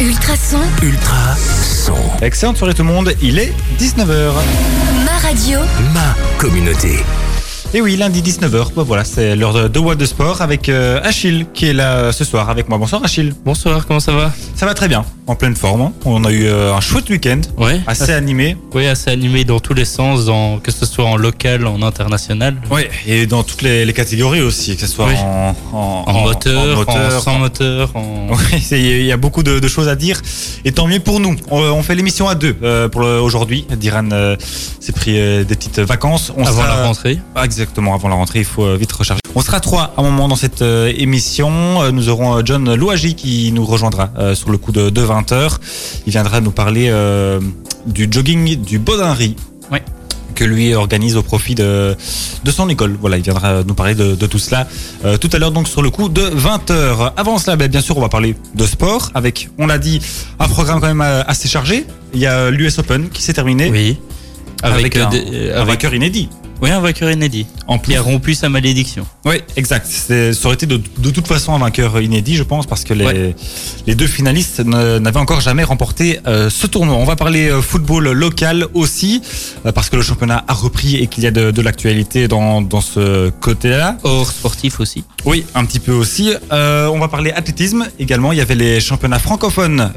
Ultrason, Ultra son. Excellente soirée tout le monde, il est 19h. ma radio, Ma communauté. Et oui, lundi 19h, bah voilà, c'est l'heure de, de What de Sport avec euh, Achille qui est là euh, ce soir avec moi. Bonsoir Achille. Bonsoir, comment ça va? Ça va très bien, en pleine forme. hein. On a eu euh, un chouette week-end, Ouais. assez animé. Oui, assez animé dans tous les sens, dans, que ce soit en local, en international. Ouais, et dans toutes les, les catégories aussi, que ce soit Oui. en, en, En, moteur, en, moteur, sans moteur, en... Oui, c'est- il y a beaucoup de, de choses à dire. Et tant mieux pour nous. On, on fait l'émission à deux euh, pour le- aujourd'hui. Diran euh, s'est pris euh, des petites vacances. On avant sera- la rentrée. Ah, Exactement, avant la rentrée, il faut euh, vite recharger. On sera trois à un moment dans cette euh, émission. Euh, Nous aurons John Louagie qui nous rejoindra euh, sur le coup de, de 20h. Il viendra nous parler euh, du jogging du Baudinry. Ouais. Que lui organise au profit de, de son école. Voilà, il viendra nous parler de, de tout cela euh, tout à l'heure, donc sur le coup de 20h. Avant cela, ben, bien sûr, on va parler de sport avec, on l'a dit, un programme quand même assez chargé. Il y a l'US Open qui s'est terminé Oui. Avec, un, euh, un avec- vainqueur inédit. Oui, un vainqueur inédit. En Qui a rompu sa malédiction. Oui, exact. Ça aurait été de, de toute façon un vainqueur inédit, je pense, parce que les, Ouais. les deux finalistes n'avaient encore jamais remporté euh, ce tournoi. On va parler euh, football local aussi, euh, parce que le championnat a repris et qu'il y a de, de l'actualité dans, dans ce côté-là. Hors sportif aussi. Oui, un petit peu aussi. Euh, on va parler athlétisme également. Il y avait les championnats francophones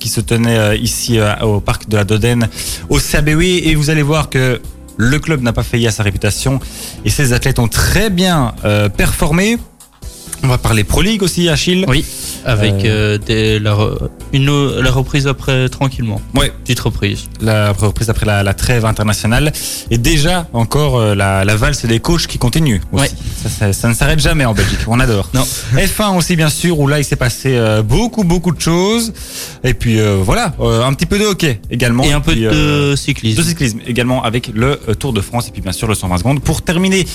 qui se tenaient ici au parc de la Dodène, au CABW, et vous allez voir que le club n'a pas failli à sa réputation et ses athlètes ont très bien euh, performé. On va parler Pro League aussi, Achille. Oui. Avec Euh. euh, des- la, une, la reprise après tranquillement. Ouais, Petite reprise. la reprise après la, la trêve internationale. Et déjà, encore, euh, la, la valse des coachs qui continue. aussi. Ouais. Ça, ça- ça ne s'arrête jamais en Belgique. On adore. Non. F1 aussi, bien sûr, où là, il s'est passé euh, beaucoup, beaucoup de choses. Et puis, voilà, un petit peu de hockey également. Et un peu puis, de cyclisme. de cyclisme également avec le Tour de France et puis bien sûr le 120 secondes pour terminer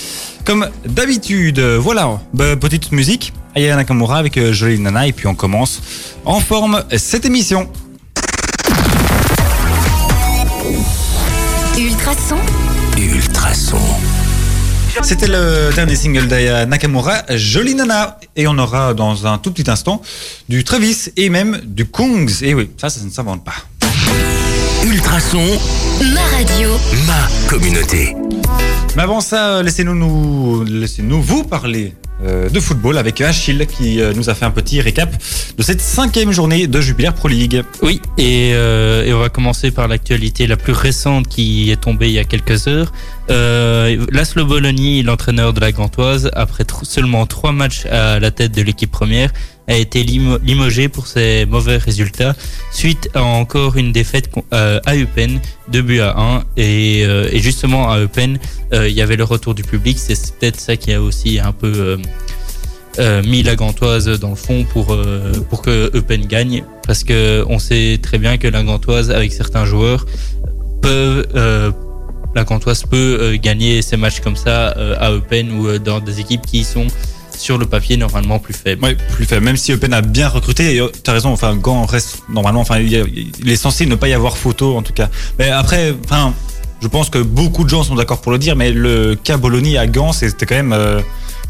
comme d'habitude voilà bah, petite musique Aya Nakamura avec euh, Jolie Nana. Et puis on commence en forme cette émission. Ultrason, Ultra son. c'était le dernier single d'Aya Nakamura Jolie Nana. Et on aura dans un tout petit instant du Travis et même du Kungs. Et oui ça ça ne s'invente pas. Ultra son. ma radio, Ma communauté. Mais avant ça, laissez-nous nous, laissez-nous vous parler de football avec Achille qui euh, nous a fait un petit récap de cette cinquième journée de Jupiler Pro League. Oui, et, euh, et on va commencer par l'actualité la plus récente qui est tombée il y a quelques heures. Euh, Laszlo Bologna, l'entraîneur de la Gantoise, après seulement trois matchs à la tête de l'équipe première, a été limo- limogé pour ses mauvais résultats suite à encore une défaite euh, à Eupen, 2 buts à 1. Et, euh, et justement à Eupen, euh, il y avait le retour du public. C'est peut-être ça qui a aussi un peu mis la Gantoise dans le fond pour, pour que Eupen gagne. Parce que on sait très bien que la Gantoise, avec certains joueurs, la peut gagner ces matchs comme ça à Eupen ou dans des équipes qui sont sur le papier normalement plus faibles. Ouais, plus faible. Même si Eupen a bien recruté, et, euh, t'as raison. Enfin, Gant reste normalement. Enfin, il, y a- il est censé ne pas y avoir photo en tout cas. Mais après, enfin, je pense que beaucoup de gens sont d'accord pour le dire. Mais le cas Bologna à Gand, c'était quand même, euh,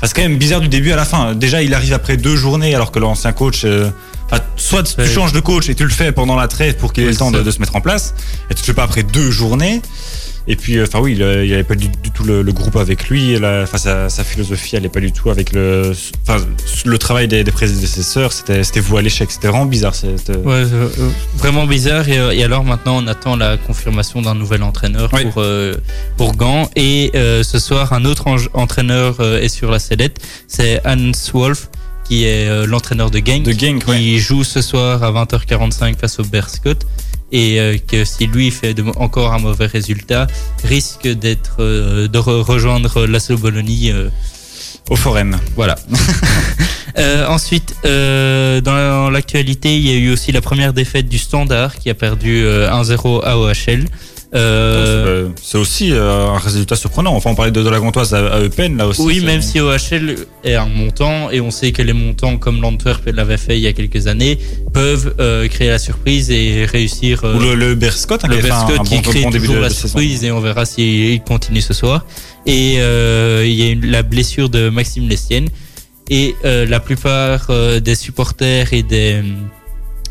c'est quand même bizarre du début à la fin. Déjà, il arrive après deux journées, alors que l'ancien coach. euh, Enfin, soit tu changes de coach et tu le fais pendant la trêve pour qu'il ait Oui, le temps de, de se mettre en place, et tu le fais pas après deux journées. Et puis, euh, enfin oui, il euh, il avait pas du, du tout le, le groupe avec lui. et la- sa, sa philosophie, est pas du tout avec le, enfin, le travail des, des prédécesseurs. C'était, c'était voué à l'échec. C'était vraiment bizarre. C'était, Ouais, euh, euh, vraiment bizarre. Et, euh, et alors maintenant, on attend la confirmation d'un nouvel entraîneur Oui. pour, euh, pour Gand. Et euh, ce soir, un autre en- entraîneur euh, est sur la sellette. C'est Hans Wolf, qui est euh, l'entraîneur de Genk. De Genk, qui ouais. joue ce soir à 20h45 face au Berscott. Et euh, que si lui fait de- encore un mauvais résultat, risque d'être euh, de re- rejoindre l'Asso Bologna. euh, Au forum. voilà. Euh, ensuite, euh, dans l'actualité, il y a eu aussi la première défaite du Standard qui a perdu euh, 1-0 à OHL. Euh, C'est, aussi euh, un résultat surprenant. Enfin, on parlait de, de la Gantoise à, à Eupen, là aussi. oui, même si OHL est un montant, et on sait que les montants, comme l'Antwerp l'avait fait il y a quelques années, peuvent euh, créer la surprise et réussir. euh, Ou le, le Berscott, hein, le qui Berscott qui bon, crée bon toujours de, la de saison. surprise et on verra s'il continue ce soir. Et il y a eu la blessure de Maxime Lestienne. Et la plupart des supporters et des,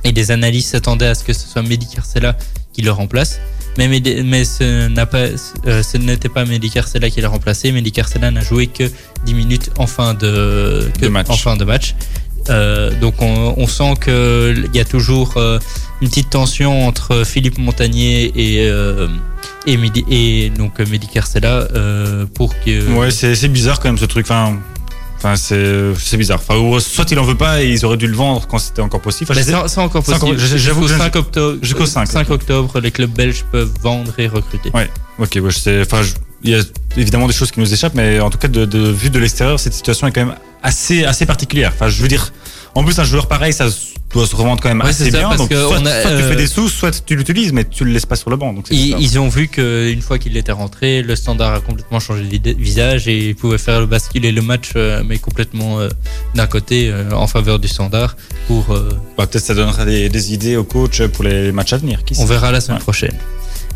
et les analystes s'attendaient à ce que ce soit Mehdi Carcella qui le remplace. Mais, mais ce pas, euh, ce n'était pas Mehdi Carcella qui l'a remplacé. Mehdi Carcella n'a joué que 10 minutes en fin de, que- De match. En fin de match. Euh, donc on, on sent qu'il y a toujours euh, une petite tension entre Philippe Montagnier et, euh, et, donc pour que... Ouais, c'est c'est bizarre quand même ce truc. Enfin, enfin c'est c'est bizarre. Enfin, ou soit il en veut pas et ils auraient dû le vendre quand c'était encore possible. Enfin, c'est encore possible. j'avoue Jusqu'au je- 5 octobre, jusqu'au 5, 5 octobre, les clubs belges peuvent vendre et recruter. Ouais. Ok, ouais, je sais. Enfin, je- il y a évidemment des choses qui nous échappent, mais en tout cas, de, de vue de l'extérieur, cette situation est quand même assez, assez particulière. Enfin, je veux dire, en plus, un joueur pareil, ça doit se revendre quand même Ouais, assez ça, bien. parce Donc, que soit, on a, soit tu euh, fais des sous, soit tu l'utilises, mais tu le laisses pas sur le banc. Donc, Ils, ont vu qu'une fois qu'il était rentré, le standard a complètement changé de visage et ils pouvaient faire le basculer le match, euh, mais complètement euh, d'un côté euh, en faveur du standard. Pour, euh, Bah, Peut-être ça donnera des, des idées au coach pour les matchs à venir. Qui on verra la semaine Ouais. prochaine.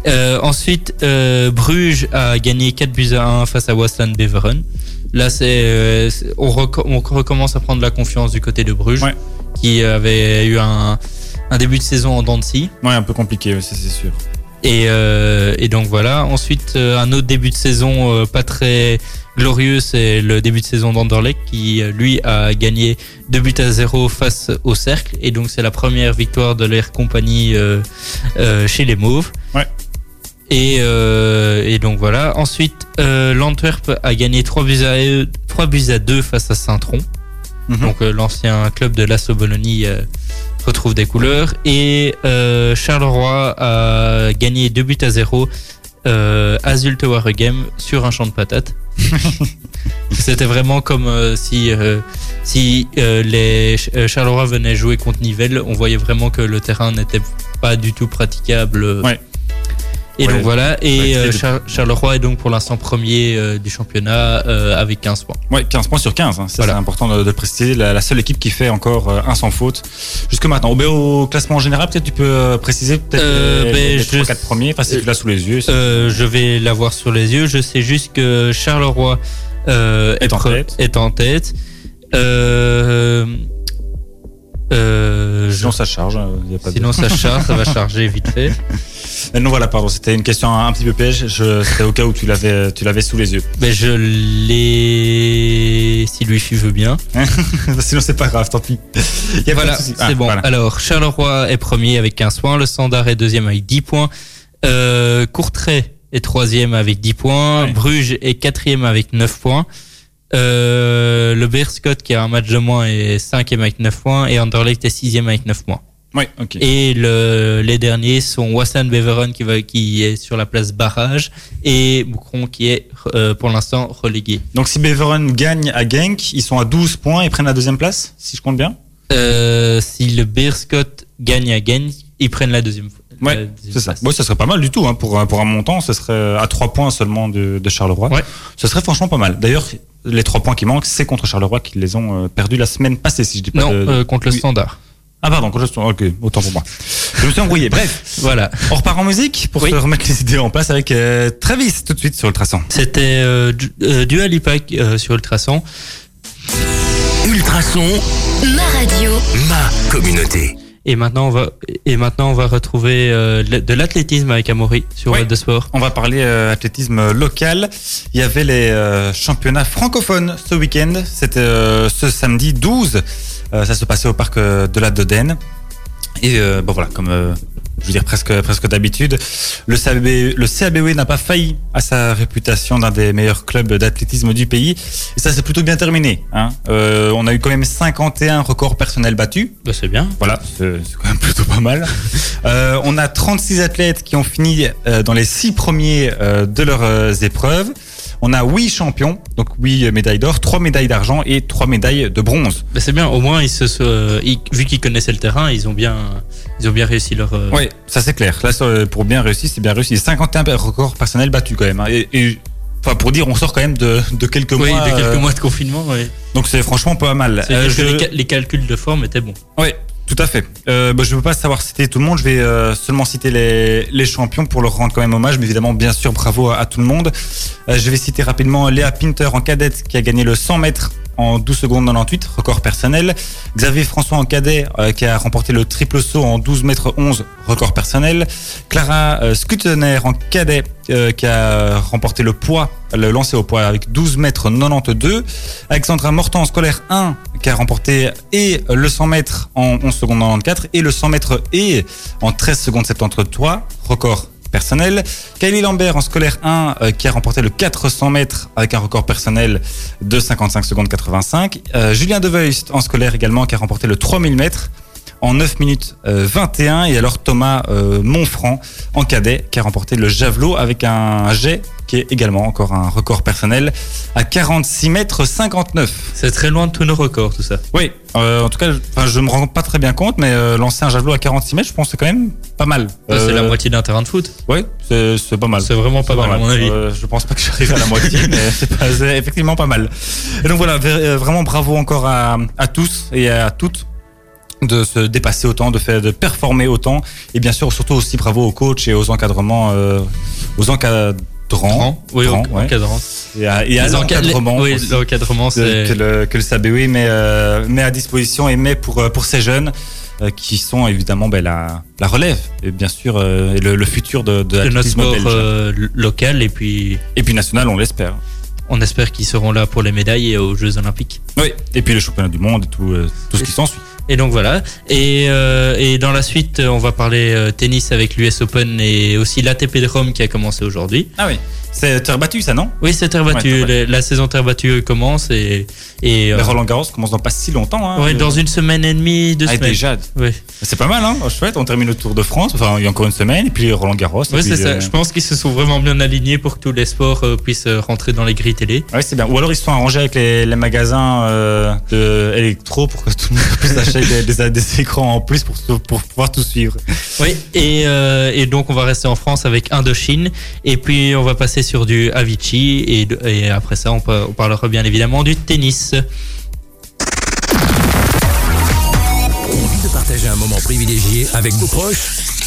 Euh, ensuite, euh, Bruges a gagné 4 buts à 1 face à Wasland Beveren. Là, c'est, euh, on, reco- on recommence à prendre la confiance du côté de Bruges, Ouais. qui avait eu un, un début de saison en dents de scie. Ouais, un peu compliqué, c'est sûr. Et, euh, et donc voilà. Ensuite, euh, un autre début de saison euh, pas très glorieux, c'est le début de saison d'Anderlecht qui, lui, a gagné 2 buts à 0 face au Cercle. Et donc, c'est la première victoire de l'air compagnie euh, chez les Mauves. Ouais. Et, euh, et donc voilà. Ensuite, euh, l'Antwerp a gagné 3 buts, à, 3 buts à 2 face à Saint-Tron. Mhm. Donc euh, l'ancien club de l'Asso Bologna retrouve des couleurs. Et Charleroi a gagné 2 buts à 0 euh, à Zulte Waregem sur un champ de patates. C'était vraiment comme si, si les Ch- Charleroi venaient jouer contre Nivelles. On voyait vraiment que le terrain n'était pas du tout praticable. Ouais. Et Ouais. donc voilà. Et Ouais, euh, Char- Charleroi est donc pour l'instant premier euh, du championnat euh, avec 15 points. Ouais, 15 points sur 15. hein. Voilà. c'est important de, le préciser. La, la seule équipe qui fait encore un sans faute jusque maintenant. Au, au classement général, peut-être tu peux préciser peut-être Euh, les, ben, les, je- 3-4 premiers. Enfin, si euh, tu l'as sous les yeux. Euh, je vais l'avoir sur les yeux. Je sais juste que Charleroi Est en pre- tête. est en tête. Euh, euh, je- Sinon, ça charge. euh, y a pas de- sinon ça charge, ça va charger vite fait. Mais non, voilà, pardon. C'était une question un, petit peu piège. Je- C'était au cas où tu l'avais, tu l'avais sous les yeux. Mais je l'ai, si lui veut bien. Sinon, c'est pas grave, tant pis. Y a Voilà, c'est Ah, bon. voilà. Alors Charleroi est premier avec 15 points, le Standard est deuxième avec 10 points, euh, Courtrai est troisième avec 10 points, Ouais. Bruges est quatrième avec 9 points. Euh, le Bearscott qui a un match de moins est cinquième avec 9 points et Anderlecht est sixième avec 9 points. Ouais, ok. Et le, les derniers sont Wassan Beveren qui, va, qui est sur la place barrage et Boucron qui est euh, pour l'instant relégué. Donc, si Beveren gagne à Genk, ils sont à 12 points et prennent la deuxième place, si je compte bien? Euh, si le Bearscott gagne à Genk, ils prennent la deuxième, Ouais, c'est ça. Bon, ça serait pas mal du tout hein, pour, un- pour un montant. Ce serait à 3 points seulement de, de Charleroi. Ouais. Ce serait franchement pas mal. D'ailleurs, les 3 points qui manquent, c'est contre Charleroi qui les ont euh, perdus la semaine passée, si je dis pas Non, de- euh, contre le Oui. Standard. Ah pardon, contre le Ok, autant pour moi. Je me suis embrouillé. Bref, Voilà. on repart en musique pour Oui. se remettre les idées en place avec euh, Travis tout de suite sur Ultrason. C'était euh, du- euh, Dua Lipa euh, sur Ultrason. Ultrason, Ma radio. ma communauté. Et maintenant, on va, et maintenant, on va retrouver euh, de l'athlétisme avec Amaury sur. Web de Sport. On va parler euh, athlétisme local. Il y avait les euh, championnats francophones ce week-end. C'était euh, ce samedi 12. Euh, ça se passait au parc euh, de la Dodène. Et euh, bon voilà, comme euh, je veux dire presque presque d'habitude, le CAB, le CABW n'a pas failli à sa réputation d'un des meilleurs clubs d'athlétisme du pays. Et ça s'est plutôt bien terminé. Hein. Euh, on a eu quand même 51 records personnels battus. Bah, c'est bien. Voilà, c'est c'est quand même plutôt pas mal. Euh, on a 36 athlètes qui ont fini euh, dans les 6 premiers de leurs épreuves. On a 8 champions, donc 8 médailles d'or, 3 médailles d'argent et 3 médailles de bronze. Bah, c'est bien. Au moins, ils se, se- ils- vu qu'ils connaissaient le terrain, ils ont bien, ils ont bien réussi leur. euh, Oui, ça c'est clair. Là, pour bien réussir, c'est bien réussi. 51 records personnels battus quand même. hein. Et, et, enfin, pour dire, on sort quand même de, de quelques Oui, mois. de quelques euh, mois de confinement. Donc c'est franchement pas mal. Euh, je- les, ca- les calculs de forme étaient bons. Oui, tout à fait. Bah, je ne veux pas savoir citer tout le monde, je vais seulement citer les, les champions pour leur rendre quand même hommage, mais évidemment, bien sûr, bravo à, à tout le monde. Je vais citer rapidement Léa Pinter en cadette qui a gagné le 100 mètres en 12 secondes 98, record personnel. Xavier François en cadet euh, qui a remporté le triple saut en 12 mètres 11, record personnel. Clara euh, en cadet euh, qui a remporté le poids, le lancer au poids avec 12 mètres 92. Alexandra Mortan en scolaire 1 qui a remporté et le 100 mètres en 11 secondes 94 et le 100 mètres et en 13 secondes 73, record personnel. Kylie Lambert en scolaire 1 euh, qui a remporté le 400 mètres avec un record personnel de 55 secondes 85. Euh, Julien Deveust en scolaire également qui a remporté le 3000 mètres en 9 minutes euh, 21 et alors Thomas euh, Monfranc en cadet qui a remporté le javelot avec un jet qui est également encore un record personnel à 46 mètres 59. C'est très loin de tous nos records, tout ça. Oui, euh, en tout cas, je- me rends pas très bien compte, mais euh, lancer un javelot à 46 mètres, je pense que c'est quand même pas mal. C'est la Euh, moitié d'un terrain de foot. Oui, c'est pas mal. C'est vraiment pas mal, à mon avis. Euh, je pense pas que j'arrive à la moitié, mais c'est effectivement pas mal. Et donc voilà, euh, vraiment bravo encore à, à tous et à toutes de se dépasser autant, de faire, de performer autant, et bien sûr surtout aussi bravo aux coachs et aux encadrements, euh, aux encadrants, Oui, Grands, au- ouais. encadrant. et à, et à l'encadrement Oui, l'encadrement, que, c'est. que le, que le met, euh, met à disposition et met pour, euh, pour ces jeunes euh, qui sont évidemment ben, la, la relève et bien sûr euh, et le, le futur de, de de notre sport local et puis Et puis national, on l'espère. on espère qu'ils seront là pour les médailles et aux Jeux Olympiques. Oui. Et puis le championnat du monde et tout, tout ce qui s'ensuit. Et donc voilà. Et, euh, et dans la suite, on va parler euh, tennis avec l'US Open et aussi l'ATP de Rome qui a commencé aujourd'hui. Ah oui. C'est terre battue ça, non Oui, c'est terre battue. La, la saison terre battue commence et, et euh, Roland Garros commence dans pas si longtemps. Hein, ouais, dans une semaine et demie, deux ah, semaines. déjà. Ouais, C'est pas mal, hein chouette. On termine le Tour de France. Enfin, il y a encore une semaine. Et puis Roland Garros. puis, c'est ça. euh, Je pense qu'ils se sont vraiment bien alignés pour que tous les sports euh, puissent rentrer dans les grilles télé. Ouais, c'est bien. Ou alors ils se sont arrangés avec les, les magasins électro pour que tout le monde puisse acheter des, des, des écrans en plus pour, pour pouvoir tout suivre. Oui, et, et donc on va rester en France avec Indochine, et puis on va passer sur du Avicii, et, après ça on, on parlera bien évidemment du tennis. Envie de partager un moment privilégié avec vos proches?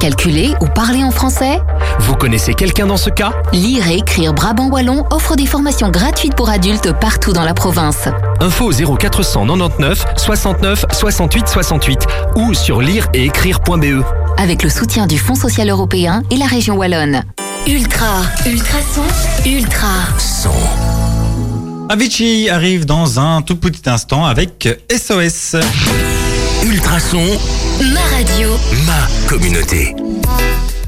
calculer ou parler en français Vous connaissez quelqu'un dans ce cas Lire et écrire Brabant Wallon offre des formations gratuites pour adultes partout dans la province. Info au 0499 69 68 68 ou sur lire et écrire.be. Avec le soutien du Fonds social européen et la région Wallonne. Ultra, ultrason, ultra. Avicii arrive dans un tout petit instant avec SOS. Ultrason, Ma radio. ma communauté.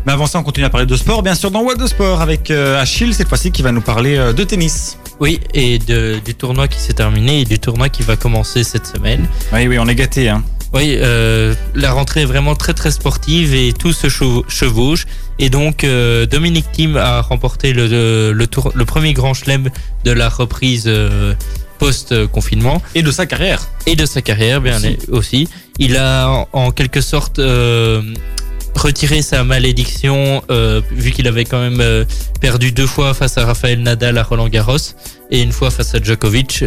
Mais avant ça, on continue à parler de sport, bien sûr, dans What de Sport avec euh, Achille, cette fois-ci, qui va nous parler euh, de tennis. Oui, et de, du tournoi qui s'est terminé et du tournoi qui va commencer cette semaine. Oui, oui, on est gâtés. Hein. Oui, euh, la rentrée est vraiment très très sportive et tout se chevau- chevauche. Et donc euh, Dominique Thiem a remporté le, le, le tour, le premier grand chelem de la reprise euh, post-confinement Et de sa carrière. et de sa carrière bien Aussi. aussi. Il a en, quelque sorte euh, retiré sa malédiction euh, vu qu'il avait quand même euh, perdu deux fois face à Rafael Nadal à Roland Garros et une fois face à Djokovic.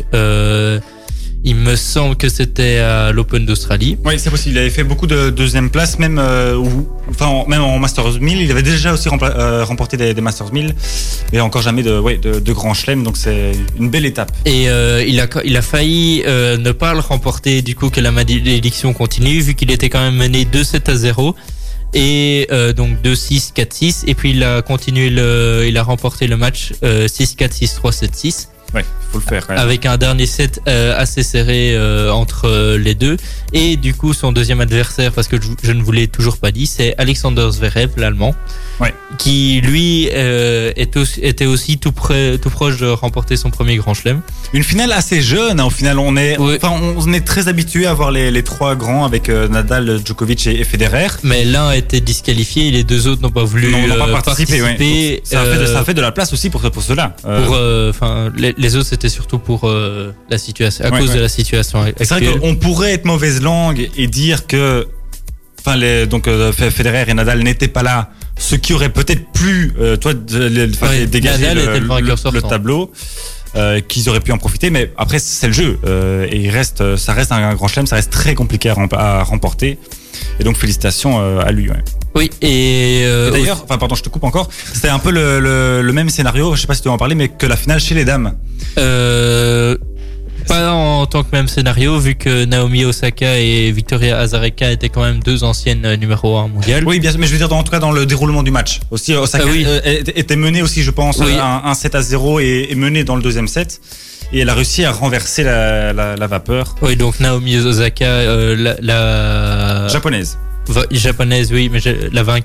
Il me semble que c'était à l'Open d'Australie. Oui, c'est possible. Il avait fait beaucoup de deuxième place, même, euh, où- enfin, en- même en Masters 1000. Il avait déjà aussi euh, remporté des, des Masters 1000, mais encore jamais de, ouais, de, de grand chelem. Donc c'est une belle étape. Et euh, il, a, il a failli ne pas le remporter du coup que la malédiction continue vu qu'il était quand même mené 2-7 à 0 et euh, donc 2-6, 4-6 et puis il a continué le, il a remporté le match euh, 6-4, 6-3, 7-6 Ouais, faut le faire. ouais. avec un dernier set euh, assez serré euh, entre euh, les deux et du coup son deuxième adversaire parce que je, je ne vous l'ai toujours pas dit c'est Alexander Zverev l'allemand Ouais. qui lui euh, est aussi- était aussi tout près tout proche de remporter son premier grand chelem Une finale assez jeune. hein. Au final, on est, enfin, on est très habitué à voir les, les trois grands avec Nadal, Djokovic et, et Federer. Mais l'un a été disqualifié et les deux autres n'ont pas voulu Non, pas participer, Ça, a fait de, ça a fait de la place aussi pour, pour cela. Pour, enfin, les, les autres c'était surtout pour euh, la situation, à Ouais, cause ouais. de la situation C'est vrai qu'on pourrait être mauvaise langue et dire que, enfin, les, donc euh, Fe- Federer et Nadal n'étaient pas là, ce qui aurait peut-être pu, euh, toi, Ouais, dégager le, tableau. euh, qu'ils auraient pu en profiter, mais après c'est le jeu euh, et il reste, ça reste un grand chelem, ça reste très compliqué à, rem- à remporter. Et donc félicitations euh, à lui. ouais. Oui, et, euh, Et D'ailleurs, enfin pardon, je te coupe encore. C'était un peu le, le- le même scénario, je sais pas si tu veux en parler, mais que la finale chez les dames. Euh, pas en tant que même scénario, vu que Naomi Osaka et Victoria Azarenka étaient quand même deux anciennes euh, numéro 1 mondiales. Oui, bien sûr, mais je veux dire, dans, en tout cas, dans le déroulement du match. Aussi, Osaka Ah oui. euh, était- était menée aussi, je pense, Oui. un, un 7 à 0 et, et menée dans le deuxième set. Et elle a réussi à renverser la, la, la vapeur Oui, donc Naomi Osaka, euh, la, la japonaise. Japonaise, oui, mais la, vain-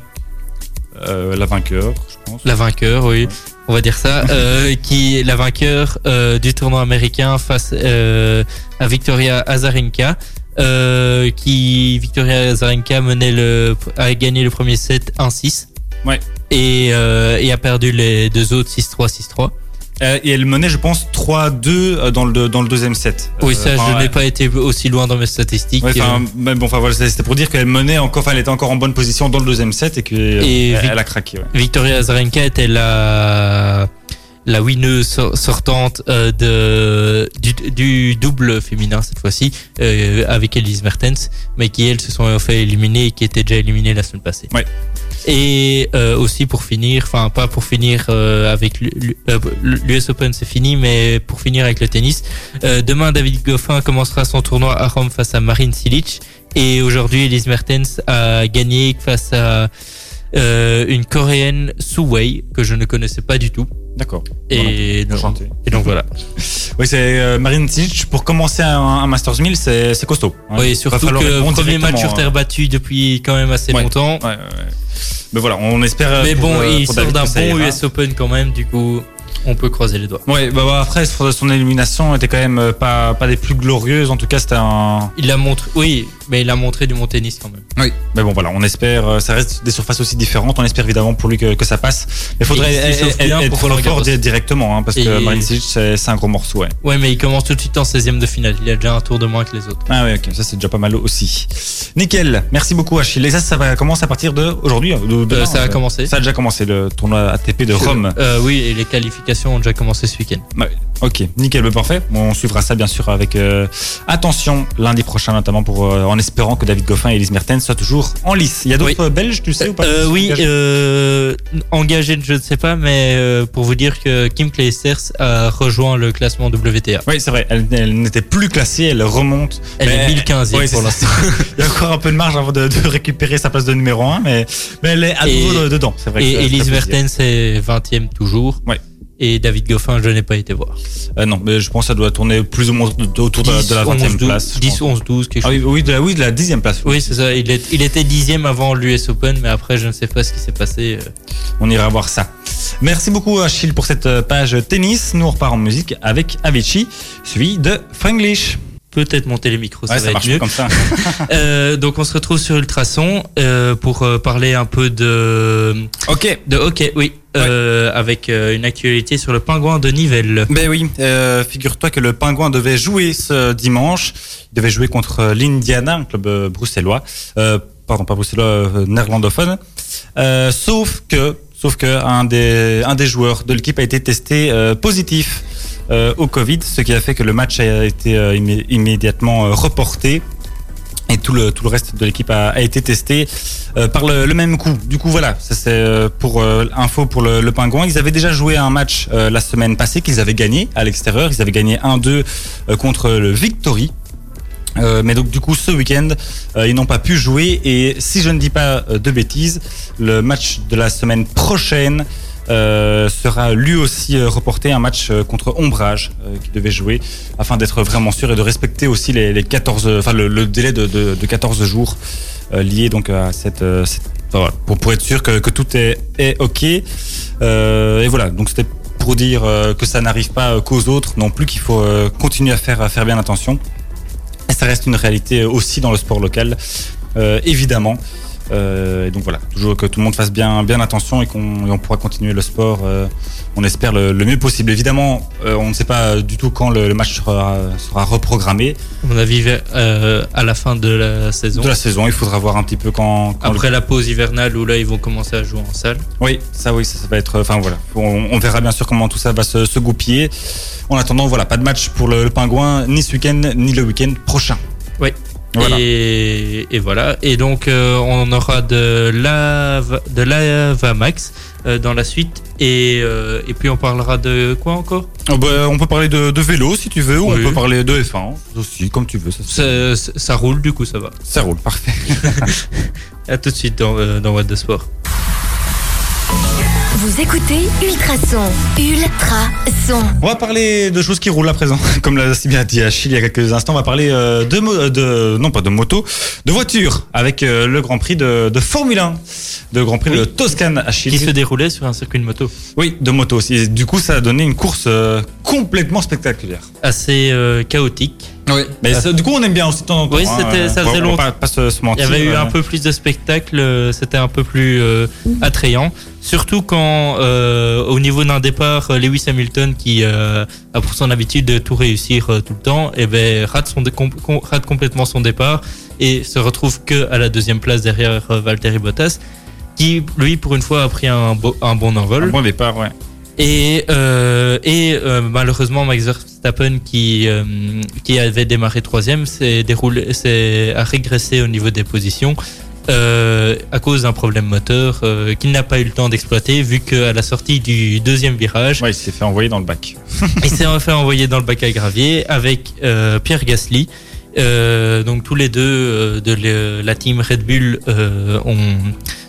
Euh, la vainqueur, je pense. la vainqueur, oui, on va dire ça, euh, qui est la vainqueur euh, du tournoi américain face euh, à Victoria Azarenka. Euh, qui Victoria Azarenka menait le a gagné le premier set 1-6 Ouais. et, euh, et a perdu les deux autres 6-3 6-3 Euh, et elle menait, je pense, 3-2 euh, dans le, dans le deuxième set. Oui, Euh, ça, enfin, je ouais. n'ai pas été aussi loin dans mes statistiques. Ouais, enfin, mais bon, enfin voilà, c'était pour dire qu'elle menait encore, elle était encore en bonne position dans le deuxième set et qu'elle elle, elle a craqué. Ouais. Victoria Azarenka était la la winneuse sor- sortante euh, de du, du double féminin cette fois-ci avec Elise Mertens, mais qui elles se sont fait éliminer et qui étaient déjà éliminées la semaine passée. Ouais. Et euh, aussi pour finir, enfin pas pour finir euh, avec l'US Open c'est fini, mais pour finir avec le tennis, euh, demain David Goffin commencera son tournoi à Rome face à Marine Cilic et aujourd'hui Elise Mertens a gagné face à euh, une coréenne Su Wei que je ne connaissais pas du tout. D'accord. Et, Voilà. et donc voilà. Oui, c'est euh, Marine Cilic, pour commencer un, un Masters 1000, c'est costaud. hein. oui, surtout que répondre premier match sur terre hein. battue depuis quand même assez Ouais. longtemps. Ouais, ouais, ouais. Mais voilà, on espère. Mais bon, euh, il sort d'un bon. US Open quand même, du coup, on peut croiser les doigts. Ouais, bah, bah, après, son élimination était quand même euh, pas, pas des plus glorieuses. En tout cas, c'était un. Il a montré, oui, mais il a montré du bon tennis quand même. Oui. Mais bon, voilà, on espère. euh, Ça reste des surfaces aussi différentes. On espère évidemment pour lui que, que ça passe. Mais il faudrait être, fort, directement, hein, parce que Et- Marine Cilic, c'est un gros morceau, ouais. Ouais, mais il commence tout de suite en 16e de finale. Il a déjà un tour de moins que les autres. Ah ouais, ok, ça c'est déjà pas mal aussi. Nickel, merci beaucoup Achille. Et ça, ça va commencer à partir de aujourd'hui. de- demain, Euh, ça a commencé. Ça a déjà commencé le tournoi ATP de Rome. Euh, oui, et les qualifications ont déjà commencé ce week-end. Ouais, ok, nickel, bah, parfait. On suivra ça bien sûr avec euh, attention lundi prochain, notamment pour en espérant que David Goffin et Elise Mertens soient toujours en lice. Il y a d'autres Oui. Belges, tu sais ou pas Euh, oui, engagés euh, engagé, je ne sais pas, mais euh, pour vous dire que Kim Clijsters a rejoint le classement WTA. Oui, c'est vrai. Elle, elle n'était plus classée, elle remonte. Elle Mais- est 1015e Ouais, c'est pour l'instant. Il y a encore un peu de marge avant de, de récupérer sa place de numéro 1, mais, mais elle est à nouveau de- dedans. C'est vrai. Et Elise. Mertens est 20e toujours. Ouais. Et David Goffin, je n'ai pas été voir. Euh, non, mais je pense que ça doit tourner plus ou moins autour de, de la 20 e 11, 12, place. je 10, pense. 11, 12, quelque Ah chose. oui, oui, de la, oui, de la 10 e place. Oui, c'est ça. Il, est- il était dixième avant l'US Open, mais après, je ne sais pas ce qui s'est passé. euh. On ira voir ça. Merci beaucoup Achille pour cette euh, page tennis. Nous on repart en musique avec Avicii, suivi de Franglish. Peut-être monter les micros, ça va ça être mieux. comme ça. Euh, donc, on se retrouve sur Ultrason euh, pour parler un peu de, ok. de hockey, oui, euh, avec euh, une actualité sur le pingouin de Nivelles. Ben oui, euh, figure-toi que le Pingouin devait jouer ce dimanche. Il devait jouer contre l'Indiana, un club bruxellois. Pardon, pas bruxellois, néerlandophone. Sauf que, sauf que un des, un des joueurs de l'équipe a été testé positif au Covid, ce qui a fait que le match a été immé- immédiatement reporté. Et tout le, tout le reste de l'équipe a, été testé euh, par le, même coup. Du coup, voilà, ça c'est euh, pour euh, info pour le, Pingouin. Ils avaient déjà joué un match euh, la semaine passée qu'ils avaient gagné à l'extérieur. Ils avaient gagné 1-2 euh, contre le Victory. Mais donc du coup ce week-end ils n'ont pas pu jouer et si je ne dis pas de bêtises le match de la semaine prochaine sera lui aussi euh, reporté un match euh, contre Ombrage euh, qui devait jouer afin d'être vraiment sûr et de respecter aussi les, les 14 enfin le, délai de, de, de 14 jours euh, lié donc à cette, euh, pour, être sûr que, tout est, ok. Euh, et voilà. Donc c'était pour dire euh, que ça n'arrive pas euh, qu'aux autres non plus qu'il faut euh, continuer à faire à faire bien attention. Et ça reste une réalité aussi dans le sport local, euh, évidemment. Euh, et donc voilà, toujours que tout le monde fasse bien, bien attention et qu'on pourra continuer le sport, euh, on espère le, le mieux possible. Évidemment, euh, on ne sait pas du tout quand le, le match sera, sera reprogrammé À mon avis, à la fin de la saison. de la saison. Il faudra voir un petit peu quand. quand le- Après la pause hivernale où là ils vont commencer à jouer en salle. Oui, ça oui, ça, ça va être. Enfin voilà, on, on verra bien sûr comment tout ça va se, se goupiller. En attendant, voilà, pas de match pour le pingouin ni ce week-end ni le week-end prochain. Oui. Voilà. Et, et voilà. Et donc euh, on aura de la de la Max euh, dans la suite. Et, euh, et puis on parlera de quoi encore? Oh, bah, on peut parler de, de vélo si tu veux, ou Oui. on peut parler de F1 aussi, comme tu veux. Ça, ça, ça- ça roule du coup ça va. ça roule, parfait. À tout de suite dans, dans What the Sport. Vous écoutez Ultrason. Ultrason. On va parler de choses qui roulent à présent, comme l'a si bien dit Achille il y a quelques instants. On va parler euh, de, mo- de non pas de moto, de voiture, avec euh, le Grand Prix de, de Formule 1, le Grand Prix Oui. de Toscane Achille. Qui se déroulait sur un circuit de moto. Oui, de moto aussi. Et du coup, ça a donné une course euh, complètement spectaculaire. Assez euh, chaotique. Oui. Mais ça- du coup, on aime bien aussi de temps en temps. Oui, hein, c'était- euh, ça faisait longtemps. Pas, pas se, se Il y avait eu euh, un peu plus de spectacle, euh, c'était un peu plus euh, attrayant. Surtout quand, euh, au niveau d'un départ, euh, Lewis Hamilton, qui euh, a pour son habitude de tout réussir euh, tout le temps, et ben rate, son dé- com- com- rate complètement son départ et se retrouve que à la deuxième place derrière euh, Valtteri Bottas, qui lui pour une fois a pris un, un bon envol. un bon départ, ouais. Et, euh, et euh, malheureusement, Max Verstappen, qui, euh, qui avait démarré troisième, s'est déroulé, s'est a régressé au niveau des positions à cause d'un problème moteur qu'il n'a pas eu le temps d'exploiter, vu qu'à la sortie du deuxième virage, Ouais, il s'est fait envoyer dans le bac. il s'est fait envoyer dans le bac à gravier avec Pierre Gasly. Donc tous les deux de la team Red Bull ont,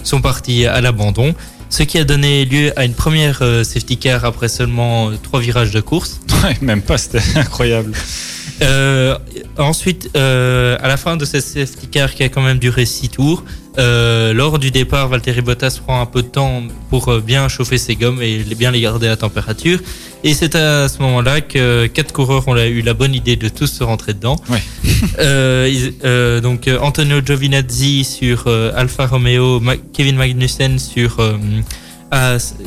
sont partis à l'abandon, ce qui a donné lieu à une première euh, safety car après seulement euh, trois virages de course. Ouais, même pas, c'était incroyable. Euh, ensuite, euh, à la fin de cette safety car qui a quand même duré six tours, euh, lors du départ, Valtteri Bottas prend un peu de temps pour euh, bien chauffer ses gommes et bien les garder à température. Et c'est à ce moment-là que quatre coureurs ont eu la bonne idée de tous se rentrer dedans. Ouais. Euh, euh, donc Antonio Giovinazzi sur Alfa Romeo, Ma- Kevin Magnussen sur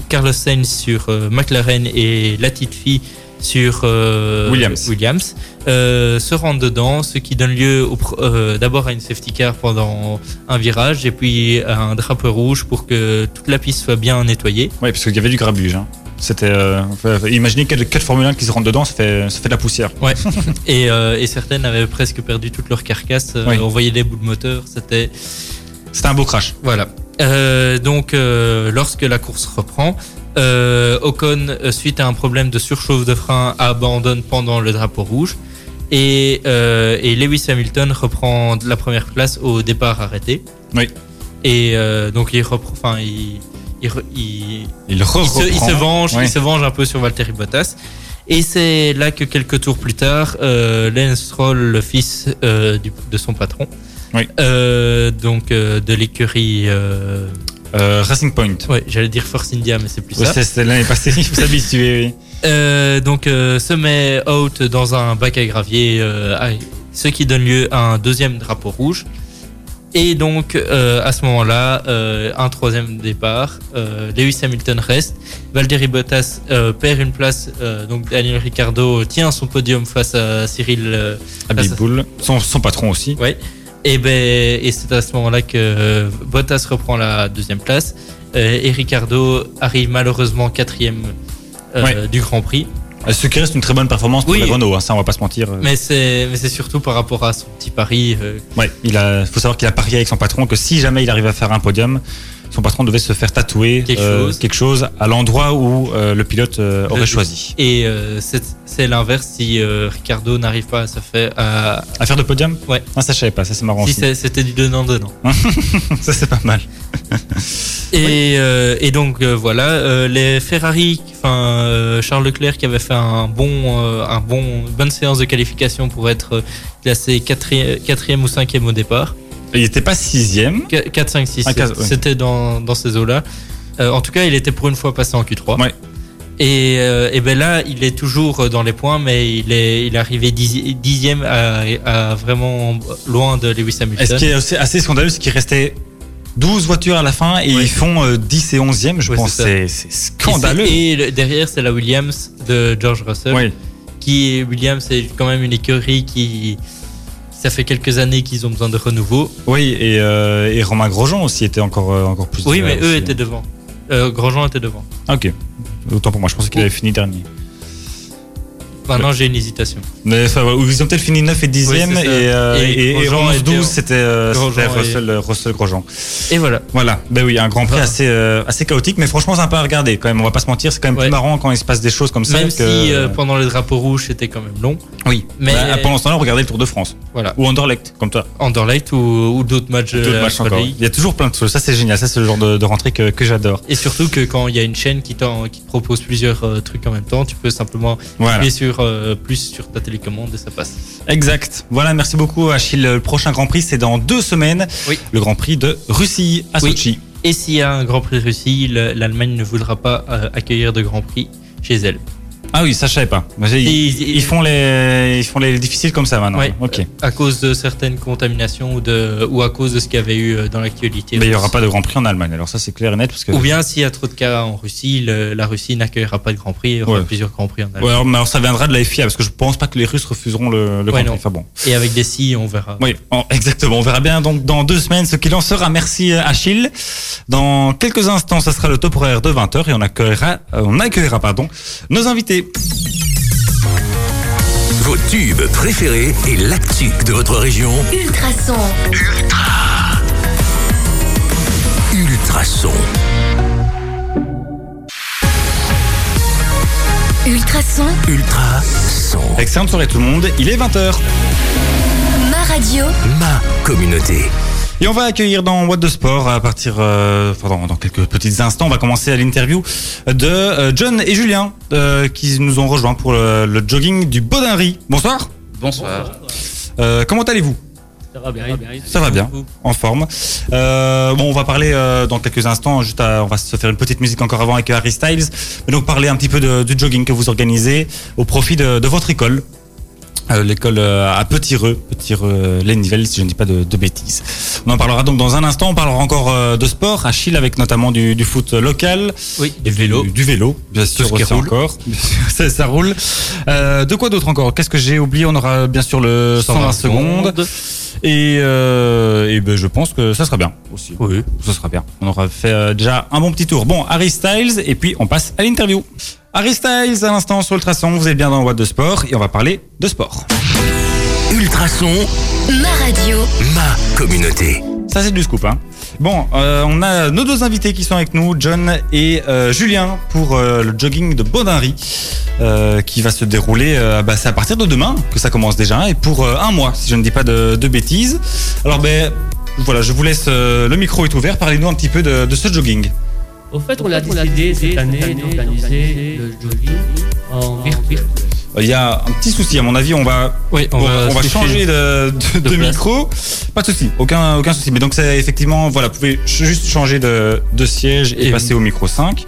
Carlos Sainz sur McLaren et Latifi sur euh, Williams. Williams euh, se rendent dedans, ce qui donne lieu euh, d'abord à une safety car pendant un virage et puis à un drapeau rouge pour que toute la piste soit bien nettoyée. Ouais, parce qu'il y avait du grabuge. Hein. C'était. Euh, imaginez quatre, quatre Formule 1 qui se rentrent dedans, ça fait, ça fait de la poussière. Et, euh, et certaines avaient presque perdu toute leur carcasse. Oui. On voyait des bouts de moteur. C'était C'était un beau crash. voilà. Euh, donc lorsque la course reprend, euh, Ocon euh, suite à un problème de surchauffe de frein abandonne pendant le drapeau rouge. Et, euh, et Lewis Hamilton reprend la première place au départ arrêté. Oui. Et euh, donc il reprend, enfin il, il, il, Il, il se, il reprend. se venge, Ouais. il se venge un peu sur Valtteri Bottas. Et c'est là que quelques tours plus tard, euh, Lance Stroll, le fils euh, du- de son patron, Oui. euh, donc euh, de l'écurie, euh, Racing Point. ouais, j'allais dire Force India, mais c'est plus Ouais, ça. C'était l'année passée, il faut s'habituer. oui. Euh, donc euh, se met out dans un bac à gravier, ah, ce qui donne lieu à un deuxième drapeau rouge. Et donc à ce moment-là, un troisième départ. Lewis Hamilton reste. Valtteri Bottas perd une place. donc Daniel Ricciardo tient son podium face à Cyril. ça- Bull. Son, son patron aussi. Ouais. Et ben et c'est à ce moment-là que euh, Bottas reprend la deuxième place. Euh, et Ricciardo arrive malheureusement quatrième euh, Ouais. du Grand Prix. Ce qui reste une très bonne performance pour Oui. la Renault, hein, ça on va pas se mentir. Mais c'est mais c'est surtout par rapport à son petit pari. euh, Ouais, il a, faut savoir qu'il a parié avec son patron que si jamais il arrive à faire un podium, son patron devait se faire tatouer Quelque euh, chose. quelque chose à l'endroit où euh, le pilote euh, aurait Le- choisi. et c'est l'inverse si Ricardo n'arrive pas à se faire à À faire de podium? Ouais. Ah, ça je savais pas, ça c'est marrant si c'était du donnant donnant. ça c'est pas mal. Et, et donc voilà, les Ferrari, enfin Charles Leclerc qui avait fait un bon, un bon, une bonne séance de qualification pour être classé quatrième, quatrième ou cinquième au départ. Il était pas sixième. 4, 5, 6, Ah, quatre, ouais. c'était dans, dans ces eaux-là. Euh, en tout cas, il était pour une fois passé en Q3. Ouais. Et, euh, et ben là, il est toujours dans les points, mais il est, il est arrivé dixi- dixième à, à vraiment loin de Lewis Et ce Hamilton. qui est assez scandaleux, c'est qu'il restait 12 voitures à la fin et ils font euh, 10 et 11e, je Oui, pense. c'est scandaleux. Et, c'est- et le- derrière, c'est la Williams de George Russell. Qui est Williams, c'est quand même une écurie qui. Ça fait quelques années qu'ils ont besoin de renouveau. Oui, et, euh, et Romain Grosjean aussi était encore, euh, encore plus. Oui, mais eux aussi. étaient devant. Euh, Grosjean était devant. Ah, ok. Autant pour moi, je pensais qu'il avait fini dernier. Maintenant, j'ai une hésitation. Mais enfin, ouais, ils ont peut-être fini 9 et 10e Oui, c'est ça. et, euh, Et et, et Grosjean 11, était 12 en- c'était euh, Russell, euh, Russell Grosjean. Et voilà. Voilà, ben oui, un grand prix Voilà. assez, euh, assez chaotique, mais franchement sympa à regarder quand même. On va pas se mentir, c'est quand même Ouais. plus marrant quand il se passe des choses comme ça. Même que- si euh, pendant le drapeau rouge, c'était quand même long. oui, mais- Bah, pendant ce temps-là, on regardait le Tour de France Voilà. ou Anderlecht, comme toi. Anderlecht ou, ou d'autres matchs. D'autres matchs encore. Il y a toujours plein de choses. Ça, c'est génial. Ça, c'est le genre de, de rentrée que, que j'adore. Et surtout que quand il y a une chaîne qui, qui te propose plusieurs trucs en même temps, tu peux simplement Voilà. appuyer sur euh, plus sur ta télécommande et ça passe. Exact. Voilà, merci beaucoup, Achille. Le prochain Grand Prix, c'est dans deux semaines. Oui. Le Grand Prix de Russie à Oui. Sochi. Et s'il y a un Grand Prix de Russie, le- l'Allemagne ne voudra pas euh, accueillir de Grand Prix chez elle. Ah oui, ça, je savais pas. Ils, Ils- ils font les, ils font les difficiles comme ça maintenant. Ouais. Ok. À cause de certaines contaminations ou, de, ou à cause de ce qu'il y avait eu euh, dans l'actualité. Mais il y aura pas de Grand Prix en Allemagne. Alors ça, c'est clair et net parce que. Ou bien s'il y a trop de cas en Russie, le- la Russie n'accueillera pas de Grand Prix, il y aura Ouais. plusieurs Grands Prix en Allemagne. Ouais, alors, mais alors ça viendra de la FIA parce que je pense pas que les Russes refuseront le, le Grand Prix. Enfin bon. Et avec des si, on verra. Oui, en- exactement. On verra bien donc dans deux semaines ce qu'il en sera. Merci euh, Achille. Dans quelques instants, ça sera le top horaire de 20h et on accueillera, euh, on accueillera pardon, nos invités. Vos tubes préférés et l'actu de votre région. Ultrason. Ultrason. Ultrason. Ultrason. Excellente soirée tout le monde. Il est 20h. Ma radio. Ma communauté. Et on va accueillir dans What de Sport à partir, euh, enfin, dans, dans quelques petits instants, on va commencer à l'interview de euh, John et Julien euh, qui nous ont rejoints pour le, le jogging du Baudinry. Bonsoir. Bonsoir. Euh, comment allez-vous? Ça va bien, bien. Ça va bien, en forme. Euh, bon, on va parler euh, dans quelques instants. Juste, à- on va se faire une petite musique encore avant avec Harry Styles. Mais donc parler un petit peu de- du jogging que vous organisez au profit de, de votre école. Euh, L'école euh, à Petit-Reux, Petit-Reux les Nivelles, si je ne dis pas de, de bêtises. On en parlera donc dans un instant. On parlera encore euh, de sport, Achille, avec notamment du, du foot local. Oui, du vélo. Du, du vélo, bien sûr, aussi roule. encore. Ça, ça roule. Euh, de quoi d'autre encore? Qu'est-ce que j'ai oublié? On aura bien sûr le 120 secondes. Et, euh, et ben, je pense que ça sera bien aussi. Oui. Ça sera bien. On aura fait euh, déjà un bon petit tour. Bon, Harry Styles, et puis on passe à l'interview. Harry Styles, à l'instant sur Ultrason, vous êtes bien dans What de Sport, et on va parler de sport. Ultrason. Ma radio. Ma communauté. Ça, c'est du scoop. Hein. Bon, euh, on a nos deux invités qui sont avec nous, John et euh, Julien, pour euh, le jogging de Baudinry, qui va se dérouler, bah, c'est à partir de demain que ça commence déjà, et pour un mois, si je ne dis pas de, de bêtises. Alors, ben, voilà, je vous laisse, le micro est ouvert, parlez-nous un petit peu de, de ce jogging. Au fait, on a décidé cette année d'organiser le jogging en virtuel. Il y a un petit souci, à mon avis, on va, Oui, on, va, on va switcher. changer de, de- de place. micro. Pas de souci, aucun, aucun souci. Mais donc, c'est effectivement, voilà, vous pouvez juste changer de, de siège et, Et- passer au micro 5.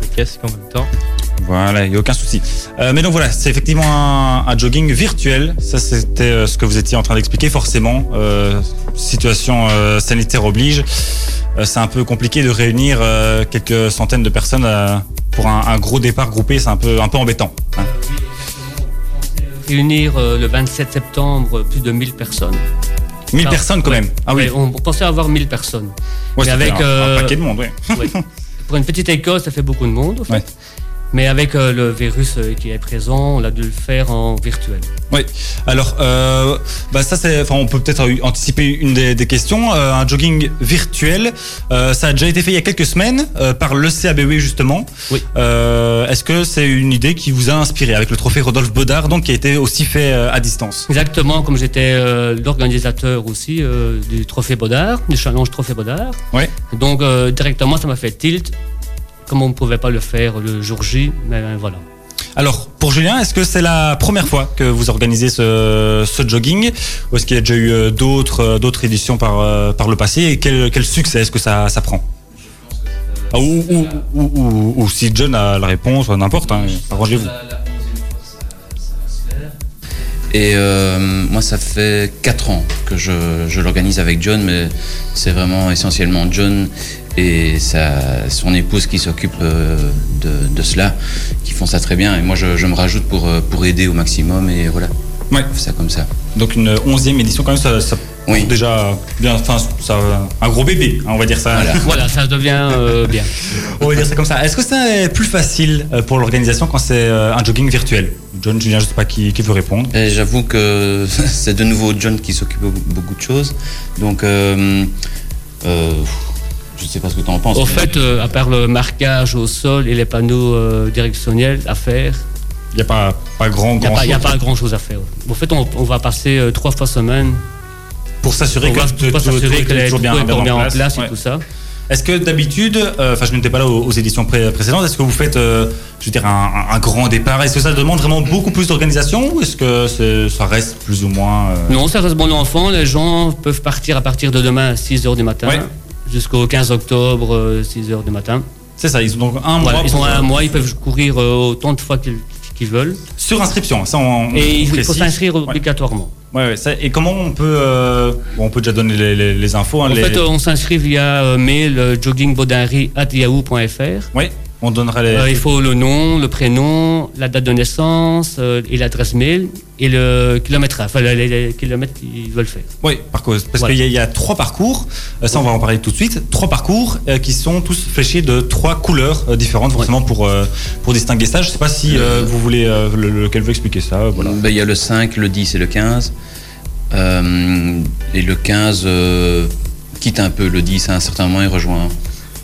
le casque en même temps. Voilà, il n'y a aucun souci. Euh, mais donc voilà, c'est effectivement un, un jogging virtuel. Ça, c'était euh, ce que vous étiez en train d'expliquer. Forcément, euh, situation sanitaire oblige. C'est un peu compliqué de réunir quelques centaines de personnes pour un, un gros départ groupé. C'est un peu, un peu embêtant. hein. Réunir le 27 septembre plus de 1000 personnes. 1000 Ah, personnes quand ouais. même. Ah oui, Ouais, on pensait avoir 1000 personnes. Ouais, mais avec, un, un paquet de monde. Pour une petite école, ça fait beaucoup de monde, au fait. Mais avec euh, le virus euh, qui est présent, on a dû le faire en virtuel. Oui. Alors, euh, bah ça c'est, enfin, on peut peut-être anticiper une des, des questions. Un jogging virtuel, ça a déjà été fait il y a quelques semaines par le CABW justement. Oui. Est-ce que c'est une idée qui vous a inspiré avec le trophée Rodolphe Baudard, donc qui a été aussi fait à distance? Exactement, comme j'étais l'organisateur aussi du Trophée Baudard, du challenge Trophée Baudard. Ouais. Donc directement, ça m'a fait tilt. Comme on ne pouvait pas le faire le jour J, mais euh, voilà. Alors, pour Julien, est-ce que c'est la première fois que vous organisez ce, ce jogging? Ou est-ce qu'il y a déjà eu euh, d'autres euh, d'autres éditions par, par le passé? Et quel, quel succès est-ce que ça, ça prend? Ah, ou, ou, ou, ou- ou si John a la réponse, n'importe, hein, arrangez-vous. Et euh, moi, ça fait 4 ans que je, je l'organise avec John, mais c'est vraiment essentiellement John et sa, son épouse qui s'occupe euh, de, de cela, qui font ça très bien. Et moi, je, je me rajoute pour, euh, pour aider au maximum et voilà. Ouais. On fait ça comme ça. Donc une onzième édition quand même, ça, ça Oui. déjà bien, enfin ça, un gros bébé, hein, on va dire ça. Voilà. Voilà, ça devient euh, bien. On va dire ça comme ça. Est-ce que c'est plus facile pour l'organisation quand c'est un jogging virtuel? John, Julien, je sais pas qui, qui veut répondre. Et j'avoue que c'est de nouveau John qui s'occupe de beaucoup de choses. Donc, euh, euh, je ne sais pas ce que tu en penses. Au mais- fait, euh, à part le marquage au sol et les panneaux euh, directionnels à faire, Il n'y a pas, pas grand, il n'y a, grand a chose pas grand chose à faire. Au fait, on, on va passer euh, trois fois semaine pour s'assurer que pour les toujours tout est bien en place et Ouais. tout ça. Est-ce que d'habitude, euh, enfin je n'étais pas là aux, aux éditions pré- précédentes, est-ce que vous faites, euh, je veux dire, un, un- un grand départ? Est-ce que ça demande vraiment beaucoup plus d'organisation ou est-ce que ça reste plus ou moins euh, Non, ça reste bon enfant. Les gens peuvent partir à partir de demain à 6 h du matin Ouais. Jusqu'au 15 octobre, euh, 6 h du matin. C'est ça, ils ont donc un Voilà, mois ils ont un euh, mois, ils peuvent courir euh, autant de fois qu'ils veulent. sur inscription. Ça, on, Et on il faut s'inscrire Ouais. obligatoirement. Ouais, ouais, ça- et comment on peut, euh, bon, on peut déjà donner les, les- les infos. hein, En les- fait, euh, on s'inscrit via euh, mail euh, joggingbaudinry@yahoo.fr. Oui, on donnera les. Euh, il faut le nom, le prénom, la date de naissance euh, et l'adresse mail et le kilométrage, enfin les, kilomètres qu'ils veulent faire. Oui, par cause. Parce Voilà. qu'il y, a- il y a trois parcours, euh, ça on va en parler tout de suite, trois parcours euh, qui sont tous fléchés de trois couleurs euh, différentes, forcément pour, euh, pour distinguer ça. Je ne sais pas si euh, vous voulez, euh, le- lequel veut expliquer ça. Voilà. Ben, Il y a le 5, le 10 et le 15. Euh, et le 15 euh, quitte un peu le 10 à un certain moment et rejoint,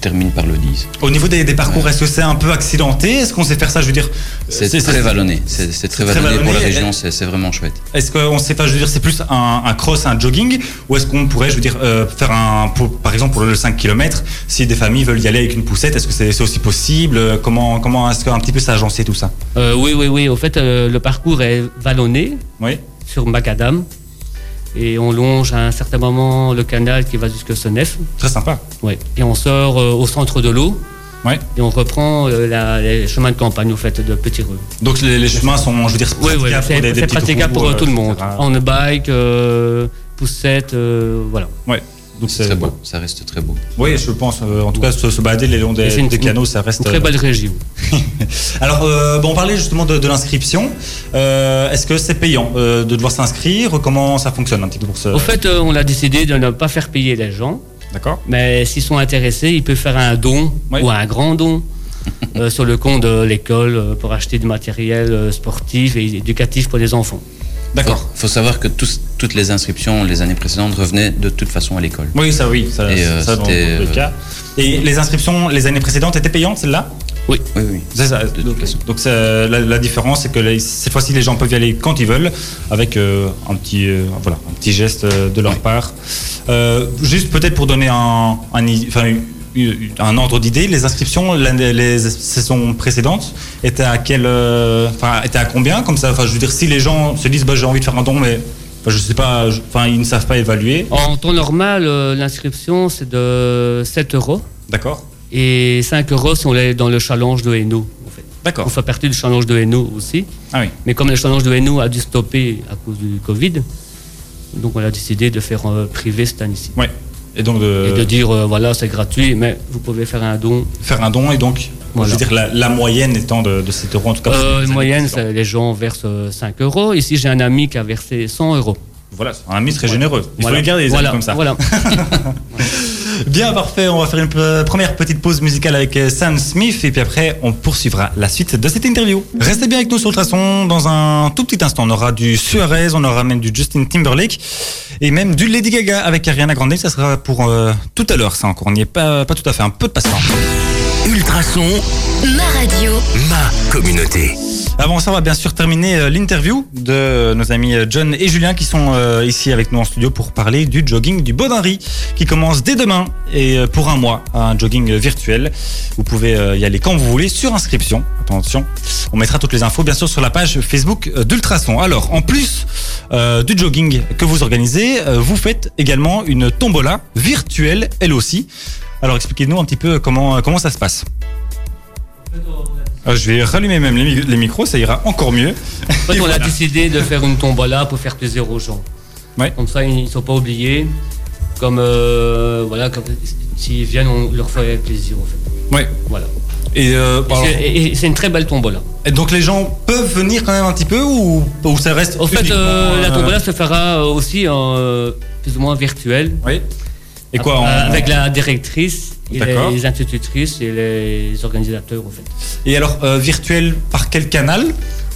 termine par le 10. Au niveau des, des parcours, est-ce que c'est un peu accidenté? Est-ce qu'on sait faire ça? Je veux dire, C'est très vallonné. C'est très vallonné pour la région, c'est vraiment chouette. Est-ce qu'on sait pas, je veux dire, c'est plus un, un cross, un jogging, ou est-ce qu'on pourrait, je veux dire, euh, faire un, pour- par exemple, pour le 5 km, si des familles veulent y aller avec une poussette, est-ce que c'est aussi possible? Euh, Comment, comment est-ce qu'un petit peu ça agencé tout ça? Euh, oui, oui, oui. Au fait, euh, le parcours est vallonné Oui. sur Macadam et on longe à un certain moment le canal qui va jusque Senef. Très sympa. Ouais. Et on sort euh, au centre de l'eau. Ouais. Et on reprend euh, la- les chemins de campagne au fait de Petit Rue. Donc les, les chemins sont, je veux dire, praticables pour des- des praticable roues, pour euh, tout le monde. etc. On bike, poussette, voilà. Ouais. Donc C'est très beau, ça reste très beau. Oui, je pense. euh, en tout cas, se, se balader le long Et des, c'est une- des canaux, ça reste. Une très euh, belle région. Alors, euh, bon, on parlait justement de, de l'inscription. Euh, Est-ce que c'est payant euh, de devoir s'inscrire? Comment ça fonctionne un petit peu pour ce Au fait, euh, on a décidé de ne pas faire payer les gens. D'accord. Mais s'ils sont intéressés, ils peuvent faire un don Oui. ou un grand don euh, sur le compte de l'école euh, pour acheter du matériel euh, sportif et éducatif pour les enfants. D'accord. Il faut savoir que tous- toutes les inscriptions les années précédentes revenaient de toute façon à l'école. Oui, ça, oui, ça, Et, euh, ça dans les euh, cas. Et les inscriptions les années précédentes étaient payantes, celles-là? Oui, oui. C'est ça. Donc, la, la différence, c'est que les- cette fois-ci, les gens peuvent y aller quand ils veulent, avec euh, un petit, euh, voilà, un petit geste de leur Oui. part. Juste peut-être pour donner un, un, enfin, un ordre d'idée, les inscriptions les saisons précédentes étaient à quel, euh, enfin, étaient à combien comme ça. Enfin, je veux dire, si les gens se disent, bah, j'ai envie de faire un don, mais je sais pas, enfin, ils ne savent pas évaluer. En temps normal, euh, l'inscription c'est de 7 euros D'accord. et 5 euros si on est dans le challenge de Hainaut. En fait. D'accord. On fait partie du challenge de Hainaut aussi. Ah oui. Mais comme le challenge de Hainaut a dû stopper à cause du Covid, donc on a décidé de faire euh, privé cette année-ci. Ouais. Et donc de, Et de dire, euh, voilà, c'est gratuit, mais vous pouvez faire un don faire un don et donc, Voilà. je veux dire, la, la moyenne étant de, de 7 euros en tout cas. Euh, moyenne, les gens versent euh, 5 euros. Ici, j'ai un ami qui a versé 100 euros. Voilà, un ami très généreux. Il Voilà. faut les garder les voilà. amis comme ça. Voilà. Bien parfait, on va faire une première petite pause musicale avec euh, Sam Smith et puis après on poursuivra la suite de cette interview. Restez bien avec nous sur Ultrason, dans un tout petit instant on aura du Suarez, on aura même du Justin Timberlake et même du Lady Gaga avec Ariana Grande, ça sera pour euh, tout à l'heure ça encore, on n'y est pas, pas tout à fait, un peu de patience. Ultrason, Ma radio. ma communauté. Avant ça, on va bien sûr terminer euh, l'interview de nos amis euh, John et Julien qui sont euh, ici avec nous en studio pour parler du jogging du Baudinry qui commence dès demain et pour un mois, un jogging virtuel. Vous pouvez y aller quand vous voulez sur inscription. Attention, on mettra toutes les infos bien sûr sur la page Facebook d'Ultrason. Alors, en plus du jogging que vous organisez, vous faites également une tombola virtuelle elle aussi. Alors expliquez-nous un petit peu comment, comment ça se passe. Ah, je vais rallumer même les, mi- les micros, ça ira encore mieux. En fait, on a décidé de faire une tombola pour faire plaisir aux gens. Ouais. Comme ça, ils ne sont pas oubliés. Comme, euh, voilà, s'ils viennent, on leur fait plaisir, en fait. Ouais. Voilà. Et, euh, Et c'est- une très belle tombola. et donc les gens peuvent venir quand même un petit peu ou, ou ça reste En fait, euh, la euh, tombola se fera euh, aussi en euh, plus ou moins virtuel. Oui. Et quoi en- Avec la directrice, et les institutrices et les organisateurs, en fait. Et alors euh, virtuel par quel canal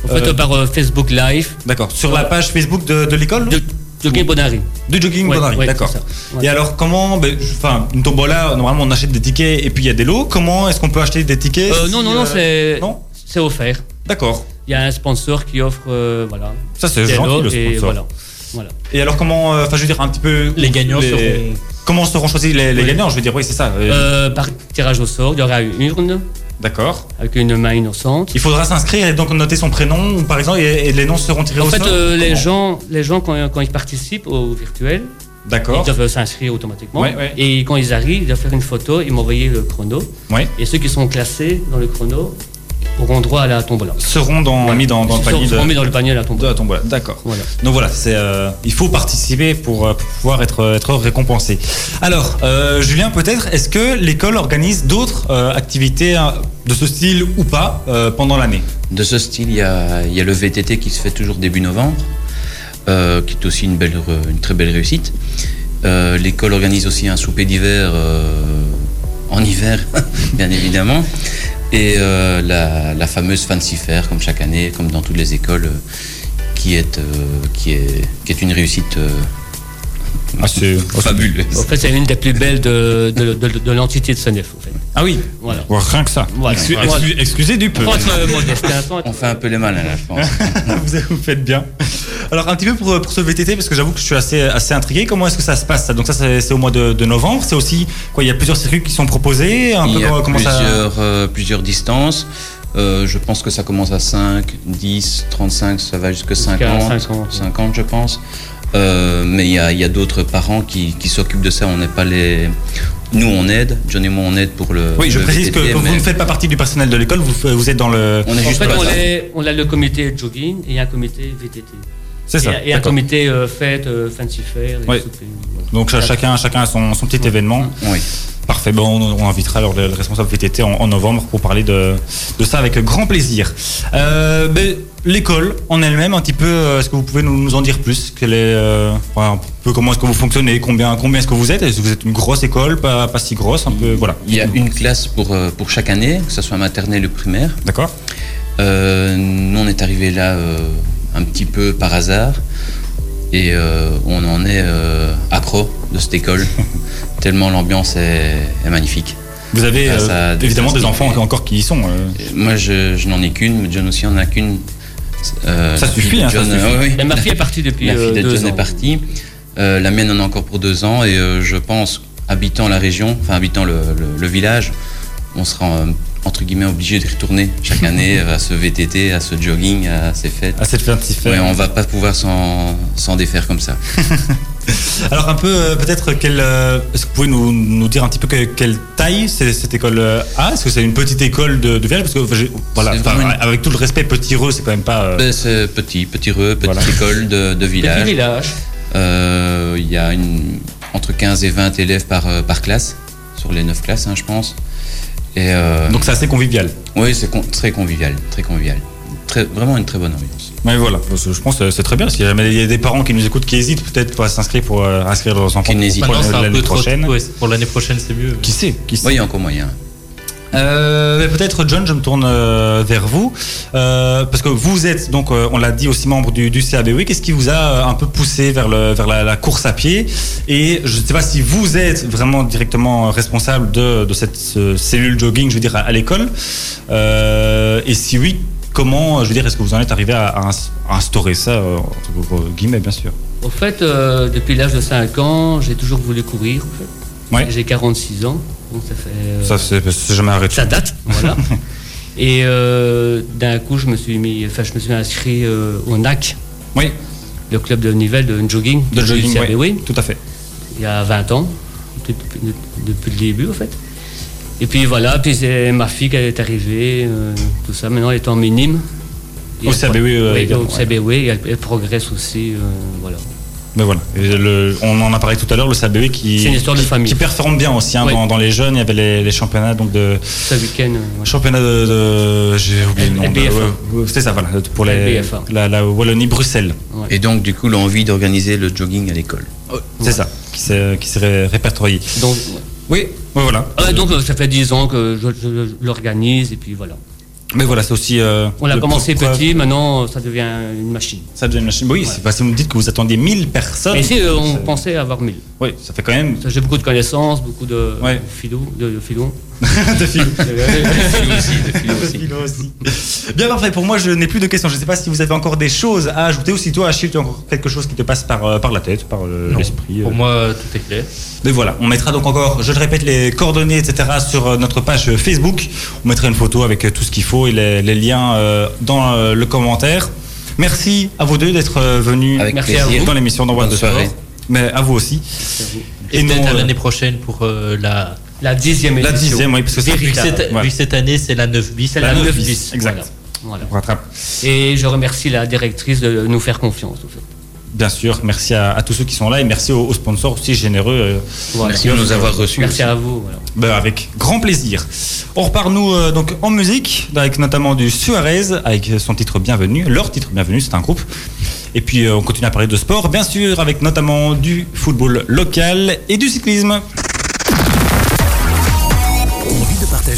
En fait, Euh, par euh, Facebook Live D'accord. Sur la page Facebook de, de l'école de Jogging Bonari. Du jogging Ouais, Bonari, ouais, d'accord. Ouais. Et alors comment, ben, enfin une tombola, normalement on achète des tickets et puis il y a des lots. Comment est-ce qu'on peut acheter des tickets Euh, si, non, non, non, euh, c'est non c'est offert. D'accord. Il y a un sponsor qui offre, euh, voilà. Ça c'est gentil lots le et sponsor. voilà. voilà. Et alors comment, euh, enfin je veux dire un petit peu Les gagnants seront- Comment seront choisis les, les Oui. gagnants? Je veux dire oui c'est ça. euh, Euh, par tirage au sort, il y aura une urne D'accord. avec une main innocente. Il faudra s'inscrire et donc noter son prénom par exemple et, et les noms seront tirés En au fait, sort. euh, les Comment gens, les gens quand, quand ils participent au virtuel, D'accord. ils doivent s'inscrire automatiquement. Ouais, ouais. Et quand ils arrivent, ils doivent faire une photo et m'envoyer le chrono. Ouais. Et ceux qui sont classés dans le chrono auront droit à la tombola. Seront dans, mis dans, dans le Ils panier seront de, mis dans le panier de la de tombola. la tombola. D'accord. Voilà. Donc voilà, c'est euh, il faut participer pour, euh, pour pouvoir être, être récompensé. Alors, euh, Julien, peut-être, est-ce que l'école organise d'autres euh, activités hein, de ce style ou pas euh, pendant l'année? De ce style, il y a, il y a le VTT qui se fait toujours début novembre, euh, qui est aussi une, belle, une très belle réussite. Euh, L'école organise aussi un souper d'hiver euh, en hiver, bien évidemment. Et euh, la, la fameuse Fancy Fair, comme chaque année, comme dans toutes les écoles, euh, qui, est, euh, qui, est, une réussite Ah, c'est- fabuleuse. En fait, c'est une des plus belles de, de, de, de l'entité de Senef. En fait. Ah oui, Voilà. Ouais, rien que ça. Voilà. Excu- Voilà. excu- excusez du peu. Euh, hein, On fait un peu les malins là, je pense. vous, vous faites bien. Alors un petit peu pour, pour ce VTT, parce que j'avoue que je suis assez, assez intrigué. Comment est-ce que ça se passe ça? Donc ça c'est au mois de, de novembre. C'est aussi quoi Il y a plusieurs circuits qui sont proposés. Un Il peu y a comment, comment ça plusieurs, euh, plusieurs distances. Euh, je pense que ça commence à 5, 10, 35, ça va jusqu'à 50, 50, 50, je pense. Euh, mais il y a, il y a d'autres parents qui, qui s'occupent de ça. On n'est pas les. Nous, on aide. John et moi, on aide pour le. Oui, je le précise que, VTT, que vous mais ne faites pas partie du personnel de l'école. Vous, vous êtes dans le. On est En juste fait, on, là. est- on a le comité jogging et un comité VTT. C'est ça. Et, et un comité euh, fête, euh, fancy fair. et voilà. Donc ch- chacun, chacun a son, son petit événement. Oui. Parfait. Bon, on, on invitera alors le, le responsable VTT en, en novembre pour parler de, de ça avec grand plaisir. Euh, ben, L'école en elle-même, un petit peu, euh, est-ce que vous pouvez nous, nous en dire plus? Quelle est, euh, enfin, un peu comment est-ce que vous fonctionnez? Combien, combien est-ce que vous êtes? Est-ce que vous êtes une grosse école, pas, pas si grosse Un peu, voilà. Il y a une classe pour, pour chaque année, que ce soit maternelle ou primaire. D'accord. Euh, nous, on est arrivé là un petit peu par hasard et euh, on en est euh, accro de cette école, tellement l'ambiance est, est magnifique. Vous avez Ah, euh, ça évidemment des enfants encore qui y sont. euh. Moi, je, je n'en ai qu'une, mais John aussi en a qu'une. Euh, Ça la suffit, hein, ça John, suffit. euh, oui. Mais ma fille est partie depuis La fille de deux John ans. est partie. Euh, la mienne en a encore pour deux ans et euh, je pense, habitant la région, enfin habitant le, le- le village, on sera entre guillemets obligé de retourner chaque année à ce VTT, à ce jogging, à ces fêtes. à cette de Ouais, on va pas pouvoir s'en défaire comme ça. Alors un peu euh, peut-être quelle euh, est-ce que vous pouvez nous, nous dire un petit peu que- quelle taille c'est cette école euh, a? Est-ce que c'est une petite école de, de village Parce que voilà, enfin, une- avec tout le respect, petit reux, c'est quand même pas. euh, Ben, C'est petit, petit reux, petite Voilà. école de, de Petit village. village. Euh, Il y a une, entre 15 et 20 élèves par, par classe, sur les 9 classes, hein, je pense. Et euh, Donc c'est assez convivial. oui, c'est con- très convivial, très convivial. Très, vraiment une très bonne ambiance. Mais voilà, parce que je pense que c'est très bien. Si jamais il y a des parents qui nous écoutent qui hésitent peut-être pour s'inscrire pour euh, inscrire leurs enfants Qui n'hésitent pour un l'année trop. prochaine. ouais, pour l'année prochaine, c'est mieux. Qui sait Qui sait Oui, il y a encore moyen. Euh, mais peut-être John, je me tourne euh, vers vous euh, parce que vous êtes donc, euh, on l'a dit aussi membre du, du CABW. Qu'est-ce qui vous a euh, un peu poussé vers le vers la, la course à pied? Et je ne sais pas si vous êtes vraiment directement responsable de, de cette cellule jogging, je veux dire à, à l'école. Euh, et si oui, comment, je veux dire, est-ce que vous en êtes arrivé à, à ins- à instaurer ça euh, entre guillemets, bien sûr? Au fait, euh, depuis l'âge de 5 ans, j'ai toujours voulu courir. En fait. Ouais. J'ai 46 ans, donc ça fait. euh, Ça c'est jamais arrêté. ça date, voilà. Et euh, d'un coup, je me suis mis, enfin, je me suis inscrit au NAC, Oui, le club de Nivelles de jogging, de jogging, oui, tout à fait. il y a 20 ans, depuis, depuis- depuis le début, en fait. Et puis voilà, puis c'est ma fille qui est arrivée, euh, tout ça. Maintenant, elle est en minime. Et Au elle- CABW, euh, Oui, au CABW, et elle, elle progresse aussi. euh, voilà. Mais voilà. Le- on en a parlé tout à l'heure, le CABW qui, C'est une histoire de qui- famille. qui performe bien aussi hein, dans, dans les jeunes. Il y avait les, les championnats donc de Ce week-end, championnat de, de- j'ai oublié le nom. c'est ça, voilà, pour les la, la Wallonie Bruxelles. Et donc, du coup, l'envie d'organiser le jogging à l'école. C'est ça, qui s'est répertorié. Donc, Oui, oui, voilà. ouais, donc euh, ça fait 10 ans que je, je- je l'organise, et puis voilà. Mais voilà, c'est aussi. euh, On a commencé preuve- petit, maintenant ça devient une machine. Ça devient une machine. Oui, c'est parce que vous me dites que vous attendiez 1000 personnes. Mais ici, euh, on pensait avoir 1000. Oui, ça fait quand même. J'ai beaucoup de connaissances, beaucoup de Ouais. de, de filons. de de aussi. Bien parfait, pour moi je n'ai plus de questions. Je ne sais pas si vous avez encore des choses à ajouter ou si toi Achille tu as encore quelque chose qui te passe par, euh, par la tête, par euh, l'esprit. Pour euh. moi, tout est clair. Mais voilà, on mettra donc encore, je le répète, les coordonnées, etc. sur notre page Facebook. On mettra une photo avec tout ce qu'il faut et les, les liens euh, dans euh, le commentaire. Merci à vous deux d'être venus Avec Merci à vous. dans l'émission d'Envoi de soirée. Mais à vous aussi. Et, non, peut-être à l'année prochaine pour euh, la. La dixième La édition. dixième, oui, parce que c'est Vu cette, Ouais. vu que cette année, c'est la 9 bis. C'est la La 9 9-10, 10. exact. Voilà. Voilà. on rattrape. Et je remercie la directrice de nous faire confiance. Bien sûr, merci à, à tous ceux qui sont là et merci aux, aux sponsors aussi généreux. euh, Voilà. Merci de nous avoir reçus. Merci aussi. à vous. voilà. Ben, avec grand plaisir. On repart nous euh, donc en musique avec notamment du Suarez avec son titre Bienvenue, leur titre Bienvenue, c'est un groupe. Et puis euh, on continue à parler de sport, bien sûr, avec notamment du football local et du cyclisme.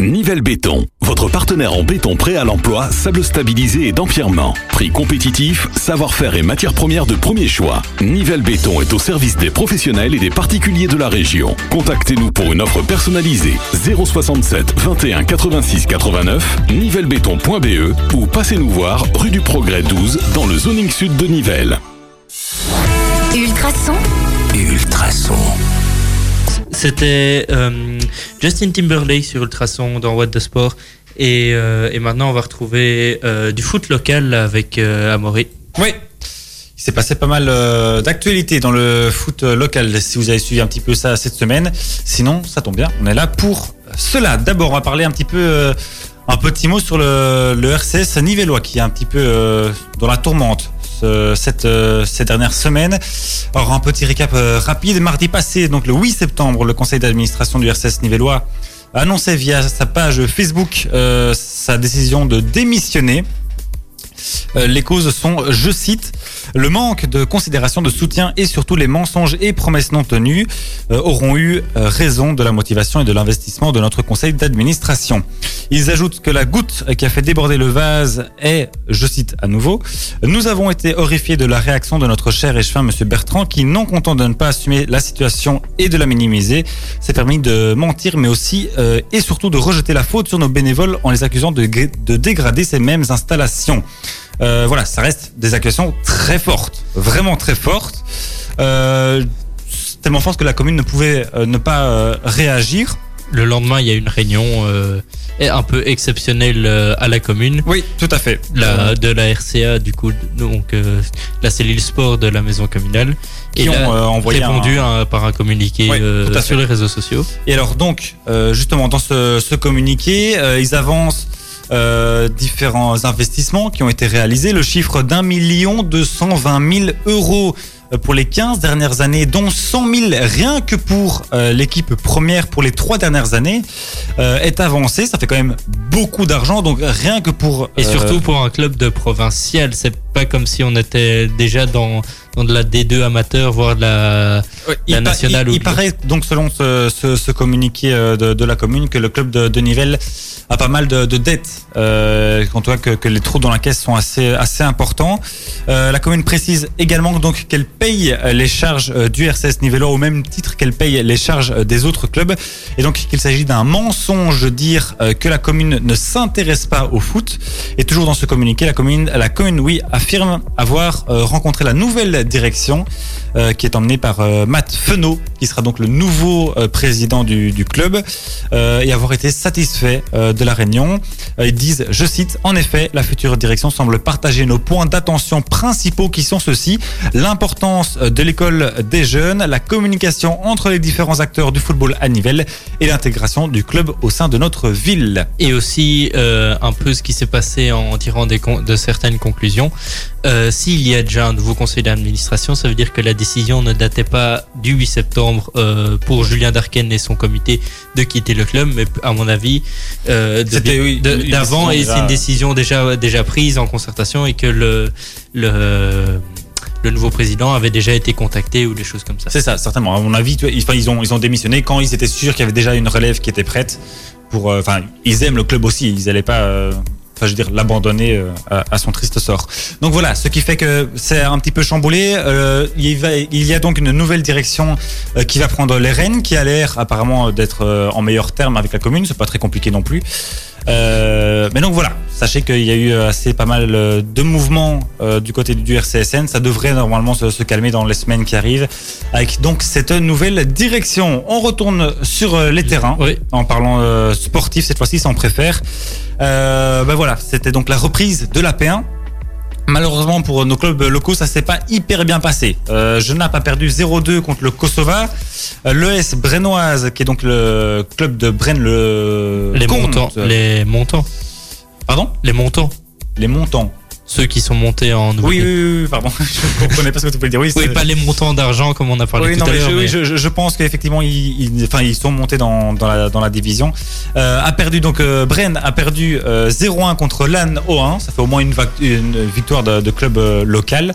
Nivelle Béton, votre partenaire en béton prêt à l'emploi, sable stabilisé et d'empierrement. Prix compétitif, savoir-faire et matières premières de premier choix. Nivelle Béton est au service des professionnels et des particuliers de la région. Contactez-nous pour une offre personnalisée 067 21 86 89 nivellebéton.be ou passez-nous voir rue du Progrès 12 dans le zoning sud de Nivelles. Ultrason, Ultrason. C'était euh, Justin Timberlake sur Ultrason dans What the Sport. Et, euh, et maintenant, on va retrouver euh, du foot local avec Amaury. Oui. Il s'est passé pas mal d'actualités dans le foot local, si vous avez suivi un petit peu ça cette semaine. Sinon, ça tombe bien, on est là pour cela. D'abord, on va parler un petit peu, un petit mot sur le, le RCS Nivellois, qui est un petit peu dans la tourmente ce- cette, euh, ces dernières semaines. Alors, un petit récap euh, rapide. Mardi passé, donc le 8 septembre, le conseil d'administration du RCS Nivellois a annoncé via sa page Facebook euh, sa décision de démissionner. Euh, les causes sont, je cite, le manque de considération, de soutien et surtout les mensonges et promesses non tenues euh, auront eu euh, raison de la motivation et de l'investissement de notre conseil d'administration. Ils ajoutent que la goutte qui a fait déborder le vase est, je cite à nouveau, nous avons été horrifiés de la réaction de notre cher échevin monsieur Bertrand qui, non content de ne pas assumer la situation et de la minimiser, s'est permis de mentir mais aussi euh, et surtout de rejeter la faute sur nos bénévoles en les accusant de, dégrader ces mêmes installations. Euh, voilà, ça reste des accusations très fortes, vraiment très fortes. Euh, tellement fortes que la commune ne pouvait euh, ne pas euh, réagir. Le lendemain, il y a une réunion euh, un peu exceptionnelle à la commune. Oui, tout à fait. La, de la RCA, du coup, donc euh, la cellule sport de la maison communale. Qui et ont, là, envoyé répondu un- à- par un communiqué Oui, euh, sur les réseaux sociaux. Et alors donc, euh, justement, dans ce, ce communiqué, euh, ils avancent euh, différents investissements qui ont été réalisés. Le chiffre d'un million deux cent vingt mille euros pour les 15 dernières années, dont 100 000 rien que pour euh, l'équipe première pour les trois dernières années, euh, est avancé. Ça fait quand même beaucoup d'argent, donc rien que pour... Et surtout pour un club de provincial, c'est pas comme si on était déjà dans, de la D2 amateur, voire de la, Ouais, la il, pa- nationale il- paraît donc selon ce, ce- ce communiqué euh, de, de la commune que le club de, de Nivelles a pas mal de, de dettes. Euh, en tout cas que, que les trous dans la caisse sont assez assez importants. Euh, la commune précise également donc qu'elle paye les charges euh, du RCS Nivelo au même titre qu'elle paye les charges des autres clubs. Et donc qu'il s'agit d'un mensonge dire que la commune ne s'intéresse pas au foot. Et toujours dans ce communiqué, la commune, la commune oui, affirme avoir rencontré la nouvelle direction euh, qui est emmenée par euh, Matt Fenot, qui sera donc le nouveau euh, président du, club, et avoir été satisfait de la réunion. Ils disent, je cite, en effet, la future direction semble partager nos points d'attention principaux qui sont ceux-ci, l'importance de l'école des jeunes, la communication entre les différents acteurs du football à Nivelles et l'intégration du club au sein de notre ville. Et aussi un peu ce qui s'est passé en tirant des de certaines conclusions. Euh, S'il y a déjà un nouveau conseil d'administration, ça veut dire que la décision ne datait pas du 8 septembre euh, pour Julien Darken et son comité de quitter le club, mais à mon avis euh, oui, d'avant décision et c'est une décision déjà déjà prise en concertation et que le le le nouveau président avait déjà été contacté ou des choses comme ça. C'est ça, certainement. À mon avis, tu vois, ils, ont, ils ont démissionné quand ils étaient sûrs qu'il y avait déjà une relève qui était prête. Pour, euh, ils aiment le club aussi. Ils n'allaient pas, euh, enfin, je veux dire, l'abandonner euh, à, à son triste sort. Donc voilà, ce qui fait que c'est un petit peu chamboulé. Euh, il, va, il y a donc une nouvelle direction euh, qui va prendre les rênes, qui a l'air apparemment d'être euh, en meilleur terme avec la commune. C'est pas très compliqué non plus. Euh, mais donc voilà, sachez qu'il y a eu assez pas mal euh, de mouvements euh, du côté du RCSN. Ça devrait normalement se, se calmer dans les semaines qui arrivent avec donc cette nouvelle direction. On retourne sur euh, les terrains Oui. en parlant euh, sportif cette fois-ci, si on préfère. Euh, ben voilà, c'était donc la reprise de la P1. Malheureusement pour nos clubs locaux, ça s'est pas hyper bien passé. Euh, Genappe a perdu 0-2 contre le Kosova. Euh, L'ES Brennoise, qui est donc le club de Brennes, le Les montants, les montants, Pardon? Les montants, Les montants. Ceux qui sont montés en. Oui, oui, oui, oui, pardon. je comprenais pas ce que tu voulais dire. Oui, Oui, pas les montants d'argent comme on a parlé Oui, tout non, à l'heure. je, mais- je, je- pense qu'effectivement ils, ils- enfin, ils sont montés dans, dans, la, dans la division. Euh, a perdu donc euh, Bren a perdu euh, 0-1 contre Lannes O1. Ça fait au moins une, victoire de, de club euh, local.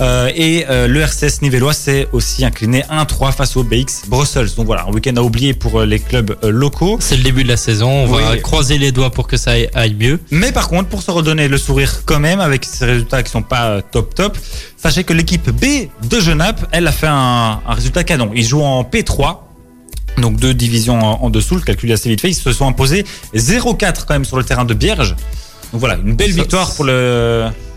Et le RCS Nivellois s'est aussi incliné 1-3 face au BX Brussels. Donc voilà, un week-end à oublier pour les clubs locaux. C'est le début de la saison. On va croiser les doigts pour que ça aille mieux. Mais par contre, pour se redonner le sourire quand même, avec ces résultats qui sont pas euh, top top, sachez que l'équipe B de Genappe, elle a fait un, un résultat canon. Ils jouent en P3. Donc deux divisions en, dessous, le calcul est assez vite fait. Ils se sont imposés 0-4 quand même sur le terrain de Bierge. Donc voilà, une belle victoire pour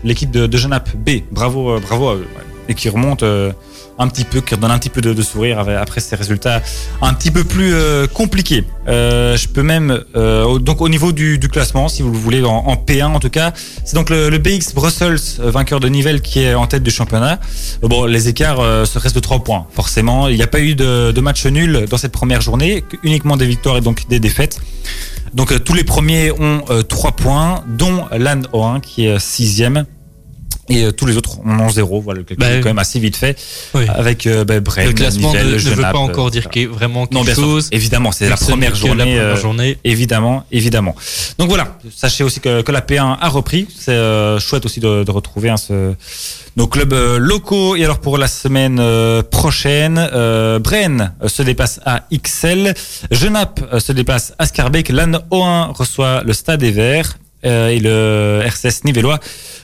l'équipe de, de Genappe B. Bravo, euh, bravo à eux. ouais. Et qui remonte euh, un petit peu, qui redonne un petit peu de, sourire après ces résultats un petit peu plus euh, compliqués. Euh, je peux même, euh, donc au niveau du, classement, si vous le voulez, en, en P1 en tout cas, c'est donc le, BX Brussels, vainqueur de Nivelles, qui est en tête du championnat. Bon, les écarts se restent de 3 points, forcément. Il n'y a pas eu de, match nul dans cette première journée, uniquement des victoires et donc des défaites. Donc tous les premiers ont euh, 3 points, dont l'AN O1 qui est 6ème. Et euh, tous les autres ont 0. Voilà, le calcul Bah, est quand même assez vite fait. Oui. Avec euh, bah, Brême, le classement ne, Nivelles, ne veut Genappe, pas encore euh, dire voilà. ait vraiment Non, quelque bien sûr. chose. Évidemment, c'est la première journée. La première euh, journée. Évidemment, évidemment. Donc voilà, sachez aussi que, que la P1 a repris. C'est euh, chouette aussi de, de retrouver hein, ce- nos clubs euh, locaux. Et alors pour la semaine euh, prochaine, euh, euh, se déplace à XL, Genappe euh, se déplace à Scarbeck, l'AN O1 reçoit le Stade des Verts euh, et le RCS Nivellois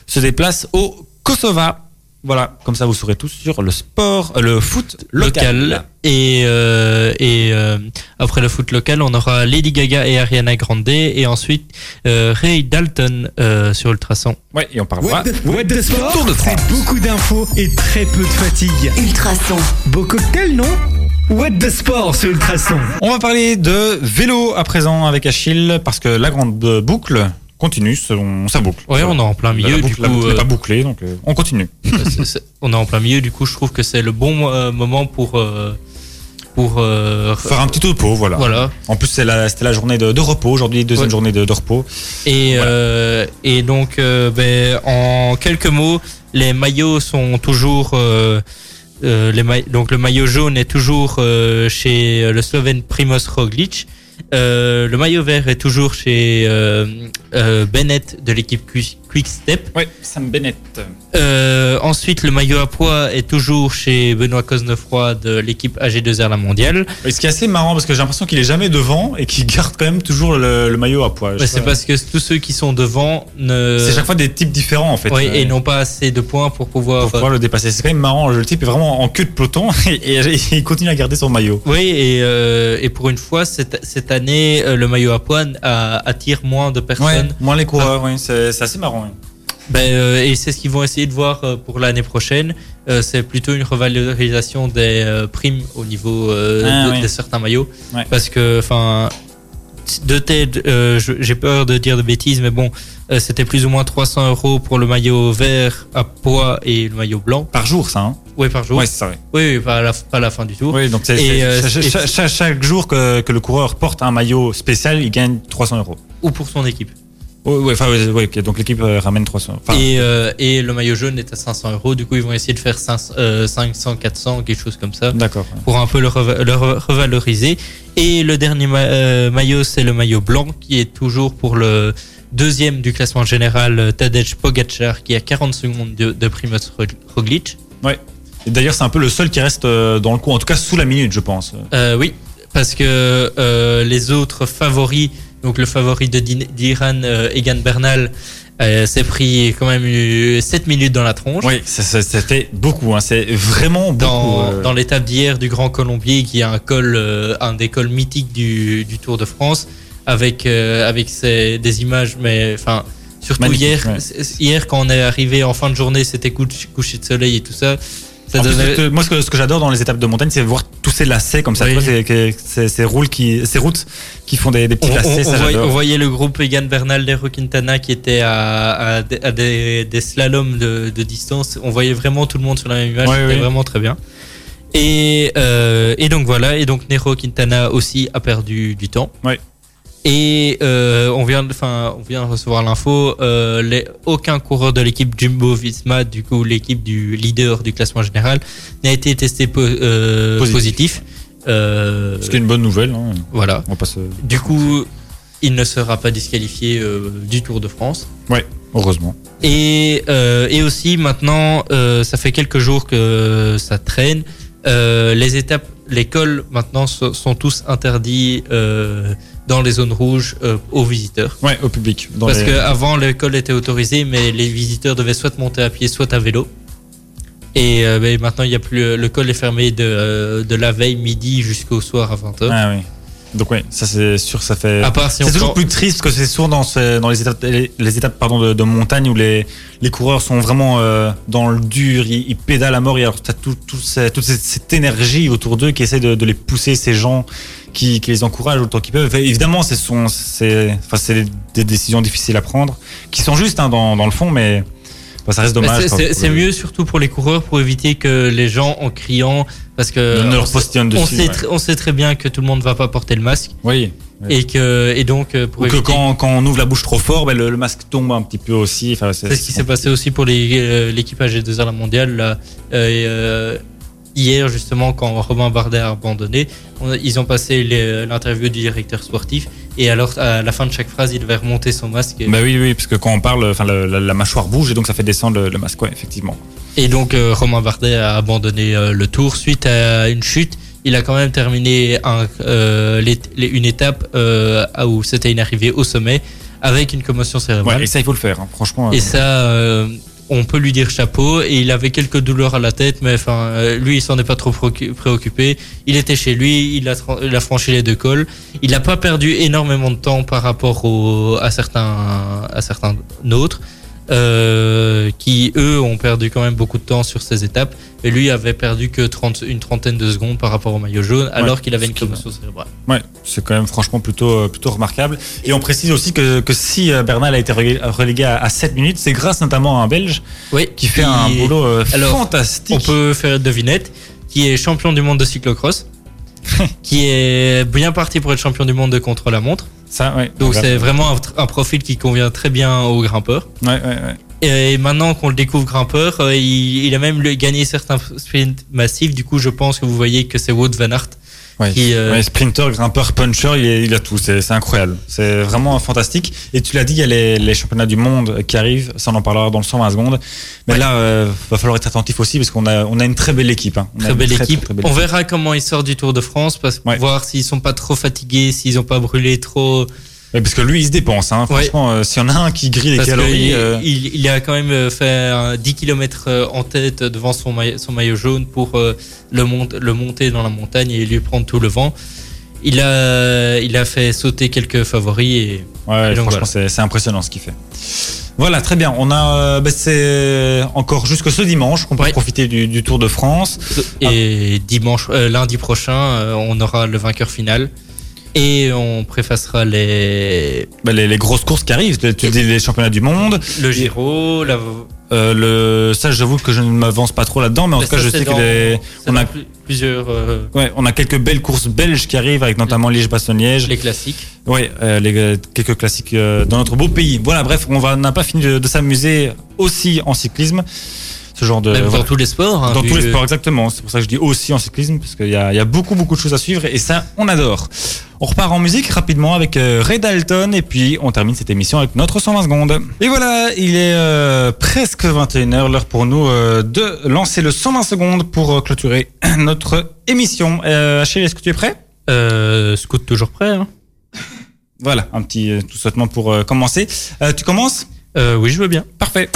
se déplace au Kosova. Voilà, comme ça vous saurez tous sur le sport, euh, le foot local. local. Et, euh, et euh, après le foot local, on aura Lady Gaga et Ariana Grande. Et ensuite, euh, Ray Dalton euh, sur Ultrason. Ouais, et on parlera. What the sport Tour de France. C'est beaucoup d'infos et très peu de fatigue. Ultrason. Beau cocktail, non? What the sport sur Ultrason? On va parler de vélo à présent avec Achille parce que la grande boucle continue sa boucle. Ouais, on est en plein La milieu. boucle, Du la coup, n'est euh, pas bouclée, donc euh, on continue. on est en plein milieu. Du coup, je trouve que c'est le bon euh, moment pour pour Faire un petit topo, voilà. voilà. En plus, la- c'était la journée de, de repos aujourd'hui, deuxième Ouais. journée de, de repos. Et, Voilà. et donc, ben, en quelques mots, les maillots sont toujours. les ma- donc, le maillot jaune est toujours chez le Slovène Primoz Roglic. Euh, le maillot vert est toujours chez euh, euh, Bennett de l'équipe Qui- Quick Step. Ouais, Sam Bennett. Euh, ensuite, le maillot à poids est toujours chez Benoît Cosnefroy de l'équipe AG2R La Mondiale. Et ce qui est assez marrant parce que j'ai l'impression qu'il est jamais devant et qu'il garde quand même toujours le, le maillot à poids. Ouais, c'est parce que tous ceux qui sont devant ne. C'est chaque fois des types différents en fait. Oui, et n'ont pas assez de points pour pouvoir. pour pouvoir le dépasser. C'est quand même marrant. Le type est vraiment en queue de peloton et, et il continue à garder son maillot. Oui, et, euh, et pour une fois, cette, cette année, euh, le maillot à poids attire moins de personnes. moins les coureurs, oui. C'est c'est assez marrant. Oui. Ben, euh, et c'est ce qu'ils vont essayer de voir euh, pour l'année prochaine. Euh, c'est plutôt une revalorisation des euh, primes au niveau Ah, de, oui. de certains maillots. Ouais. Parce que, enfin, de tête, j'ai peur de dire de bêtises, mais bon, c'était plus ou moins 300 euros pour le maillot vert à poids et le maillot blanc. Par jour, ça. Hein Oui, par jour. ouais, c'est ça. oui. Oui, pas à la, pas à la fin du tour. Oui, donc Et, chaque, jour que, que le coureur porte un maillot spécial, il gagne 300 euros. Ou pour son équipe. Oui, ouais, enfin, ouais, ouais, donc l'équipe euh, ramène 300. Enfin, et, euh, et le maillot jaune est à 500 euros. Du coup, ils vont essayer de faire 500, euh, 500 400, quelque chose comme ça. D'accord. Pour un peu le, reva- le re- revaloriser. Et le dernier ma- euh, maillot, c'est le maillot blanc, qui est toujours pour le deuxième du classement général, euh, Tadej Pogacar, qui a 40 secondes de, de Primoz Ro- Roglic. Et d'ailleurs, c'est un peu le seul qui reste euh, dans le coup, en tout cas sous la minute, je pense. Euh, oui, parce que euh, les autres favoris, donc le favori de d'Iran, euh, Egan Bernal, euh, s'est pris quand même eu 7 minutes dans la tronche. Oui, c'était beaucoup. Hein, c'est vraiment beaucoup. Dans, euh. dans l'étape d'hier du Grand Colombier, qui est un col, euh, un des cols mythiques du, du Tour de France, avec avec ses- des images, mais enfin surtout Magnifique, hier, ouais. hier quand on est arrivé en fin de journée, c'était couche- coucher de soleil et tout ça. Ça En plus, donnait- ce que- moi, ce que, ce que j'adore dans les étapes de montagne, c'est voir tous ces lacets comme ça. Oui. Ces routes qui, ces routes qui font des, des petits on, lacets. on- ça, on voyait, j'adore. on voyait le groupe Egan Bernal d'Hero Quintana qui était à, à des- à des, des slaloms de, de distance. On voyait vraiment tout le monde sur la même image. Ouais, C'était ouais. vraiment très bien. Et, euh, et donc voilà. Et donc Nero Quintana aussi a perdu du temps. Ouais. Et euh, on vient, de- enfin, on vient de recevoir l'info. Euh, les- aucun coureur de l'équipe Jumbo Visma, du coup l'équipe du leader du classement général, n'a été testé po- euh, Positif. positif. Ce qui est une bonne nouvelle. hein. voilà. On Du coup, il ne sera pas disqualifié du Tour de France. Heureusement. Et, et aussi maintenant, ça fait quelques jours que ça traîne. Les étapes, les cols maintenant so- sont tous interdits dans les zones rouges euh, aux visiteurs. Ouais, au public. Dans Parce les- qu'avant, le col était autorisé, mais les visiteurs devaient soit monter à pied, soit à vélo. Et euh, ben, maintenant, il y a plus le col est fermé de, euh, de la veille midi jusqu'au soir à 20h. Ah oui. Donc ouais, ça c'est sûr, ça fait. À part si on C'est toujours prend- plus triste que c'est souvent dans, ce- dans les étapes, les, les étapes pardon, de, de montagne où les, les coureurs sont vraiment euh, dans le dur, ils, ils pédalent à mort et alors t'as tout, tout ces- toute cette, cette énergie autour d'eux qui essaie de, de les pousser, ces gens qui, qui les encouragent autant qu'ils peuvent. Enfin, évidemment, c'est enfin, des décisions difficiles à prendre, qui sont justes hein, dans, dans le fond, mais enfin, ça reste dommage. c'est- mieux surtout pour les coureurs pour éviter que les gens en criant parce que Ne leur on on dessus, sait, ouais. tr- on sait très bien que tout le monde va pas porter le masque Oui. oui. et que et donc euh, pour Ou que éviter quand, quand on ouvre la bouche trop fort, ben, le, le masque tombe un petit peu aussi. Enfin, c'est ce qui s'est passé aussi pour euh, l'équipe AG2R la mondiale là, euh, hier justement quand Romain Bardet a abandonné on- ils ont passé l'interview du directeur sportif et alors à la fin de chaque phrase il devait remonter son masque et, Bah oui, oui, parce que quand on parle, enfin, la, la- la mâchoire bouge et donc ça fait descendre le, le masque, ouais, effectivement. Et donc euh, Romain Bardet a abandonné euh, le tour suite à une chute. Il a quand même terminé un, euh, les- les- une étape où c'était une arrivée au sommet avec une commotion cérébrale. Ouais, et ça, il faut le faire, hein, franchement. Et ça, on peut lui dire chapeau. Et il avait quelques douleurs à la tête, mais enfin, euh, lui, il s'en est pas trop préoccupé. Il était chez lui, il a, franchi les deux cols. Il n'a pas perdu énormément de temps par rapport à certains, à certains autres. Euh, qui eux ont perdu quand même beaucoup de temps sur ces étapes et lui avait perdu que 30, une trentaine de secondes par rapport au maillot jaune alors qu'il avait une commotion cérébrale. Ouais, c'est quand même franchement plutôt, euh, plutôt remarquable. Et on précise aussi que, que si euh, Bernal a été relégué- à, à 7 minutes, c'est grâce notamment à un Belge Oui, qui fait un boulot euh, Alors, fantastique. On peut faire une devinette, qui est champion du monde de cyclocross, qui est bien parti pour être champion du monde de contre-la-montre. Ça, ouais. Donc on c'est vraiment un, profil qui convient très bien aux grimpeurs. Ouais, ouais, ouais. Et maintenant qu'on le découvre grimpeur, euh, il, il a même gagné certains sprints massifs. Du coup, je pense que vous voyez que c'est Wout van Aert Ouais. Qui, euh, Ouais, sprinter, grimpeur, puncher, il, est- il a tout. C'est incroyable. C'est vraiment fantastique. Et tu l'as dit, il y a les, les championnats du monde qui arrivent. Ça, on en parlera dans le 120 secondes. Mais là, euh, va falloir être attentif aussi parce qu'on a, on a une très belle équipe. hein. On Très belle très, équipe. très belle On verra comment ils sortent du Tour de France, parce Ouais. voir s'ils sont pas trop fatigués, s'ils ont pas brûlé trop. Parce que lui, il se dépense. Hein. Ouais. Franchement, euh, s'il y en a un qui grille les calories. euh, il, il a quand même euh, fait un 10 km en tête devant son maillot, son maillot jaune pour euh, le, mont- le monter dans la montagne et lui prendre tout le vent. Il a, il a fait sauter quelques favoris et Ouais, Et donc, franchement, c'est c'est impressionnant ce qu'il fait. Voilà, très bien. On a, bah, c'est encore jusque ce dimanche qu'on peut Ouais. profiter du, du Tour de France. Et dimanche, lundi prochain, on aura le vainqueur final. Et on préfacera les, Bah, les, les grosses courses qui arrivent. Tu dis les championnats du monde. le Giro, la, Euh, le, ça, j'avoue que je ne m'avance pas trop là-dedans, mais en Mais tout cas, ça, je sais que les- on a, plus- plusieurs euh, ouais, on a quelques belles courses belges qui arrivent, avec notamment Liège-Bastogne-Liège. les classiques. Ouais, euh, les, euh, quelques classiques euh, dans notre beau pays. Voilà, bref, on va, n'a pas fini de, de s'amuser aussi en cyclisme. Ce genre de, Même voilà. dans tous les sports. hein, Dans tous les sports, exactement. C'est pour ça que je dis aussi en cyclisme, parce qu'il y a, il y a beaucoup, beaucoup de choses à suivre, et ça, on adore. On repart en musique rapidement avec euh, Ray Dalton, et puis on termine cette émission avec notre 120 secondes. Et voilà, il est euh, presque 21h, l'heure pour nous euh, de lancer le 120 secondes pour euh, clôturer notre émission. Achille, est-ce que tu es prêt? Euh, Scout toujours prêt. Hein Voilà, un petit tout sautement pour commencer. Tu commences? Oui, je veux bien. Parfait.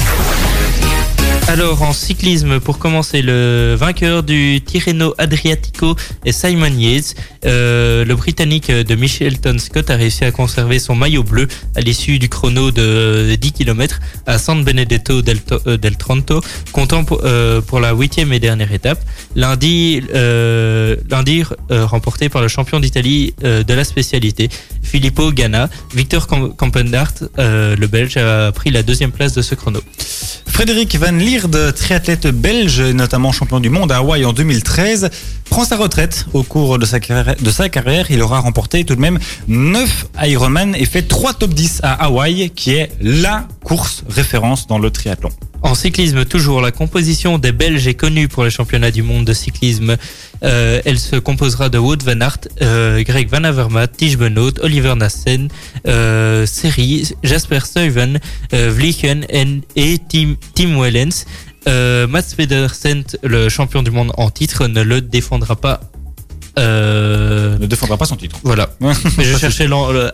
Alors en cyclisme, pour commencer, le vainqueur du Tirreno Adriatico est Simon Yates. Euh, le Britannique de Michelton Scott a réussi à conserver son maillot bleu à l'issue du chrono de 10 km à San Benedetto del, euh, Tronto, comptant pour, euh, pour la huitième et dernière étape. Lundi, euh, lundi euh, remporté par le champion d'Italie euh, de la spécialité, Filippo Ganna. Victor Camp- Campendaert, euh, le Belge, a pris la deuxième place de ce chrono. Frédéric Van Lierde, triathlète belge, notamment champion du monde à Hawaï en 2013, prend sa retraite au cours de sa carrière. Il aura remporté tout de même 9 Ironman et fait 3 top 10 à Hawaï, qui est la course référence dans le triathlon. En cyclisme, toujours, la composition des Belges est connue pour les championnats du monde de cyclisme. Euh, elle se composera de Wout van Aert, euh, Greg Van Avermaet, Tige Benoot, Oliver Nassen, euh, Seri, Jasper Stuyven, euh, Vliegen en- et Tim Wellens. Euh, Mats Pedersen, le champion du monde en titre, ne le défendra pas. Euh, Ne défendra pas son titre. voilà. Mais je cherchais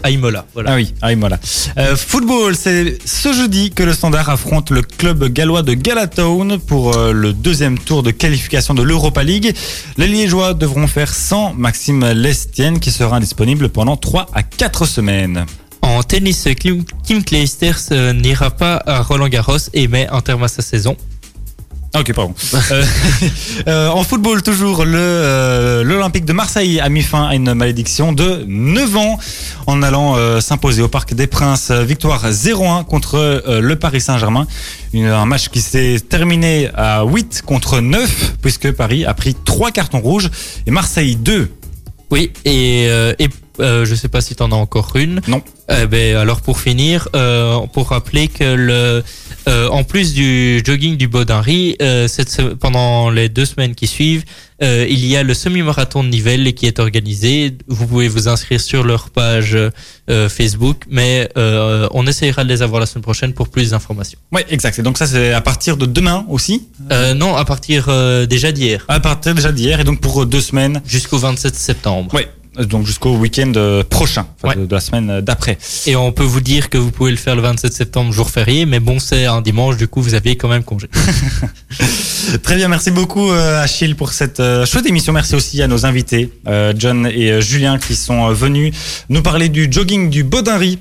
Aimola. Voilà. Ah oui, voilà. Euh, football, c'est ce jeudi que le Standard affronte le club gallois de Galatown pour euh, le deuxième tour de qualification de l'Europa League. Les Liégeois devront faire sans Maxime Lestienne qui sera indisponible pendant 3 à 4 semaines. En tennis, Kim, Clijsters n'ira pas à Roland Garros et met un terme à sa saison. Ah, ok, pardon. Euh, euh, en football, toujours, le euh, l'Olympique de Marseille a mis fin à une malédiction de 9 ans en allant euh, s'imposer au Parc des Princes. Euh, Victoire 0-1 contre euh, le Paris Saint-Germain. Un match qui s'est terminé à 8 contre 9 puisque Paris a pris 3 cartons rouges et Marseille 2. Oui, et, euh, et euh, je sais pas si tu en as encore une. Non. Eh ben, alors pour finir, euh, pour rappeler que le, euh, en plus du jogging du Baudinry, euh, cette, pendant les deux semaines qui suivent, euh, il y a le semi-marathon de Nivelles qui est organisé. Vous pouvez vous inscrire sur leur page euh, Facebook, mais on essayera de les avoir la semaine prochaine pour plus d'informations. Ouais, exact. Et donc ça, c'est à partir de demain aussi? Non, à partir déjà d'hier, À partir déjà d'hier et donc pour deux semaines. jusqu'au 27 septembre. Ouais. Donc jusqu'au week-end euh, prochain, enfin, Ouais. de, de la semaine euh, d'après. Et on peut vous dire que vous pouvez le faire le 27 septembre, jour férié, mais bon, c'est un dimanche, du coup, vous avez quand même congé. Très bien, merci beaucoup euh, Achille pour cette euh, chouette émission. Merci aussi à nos invités, euh, John et euh, Julien, qui sont euh, venus nous parler du jogging du Baudinry.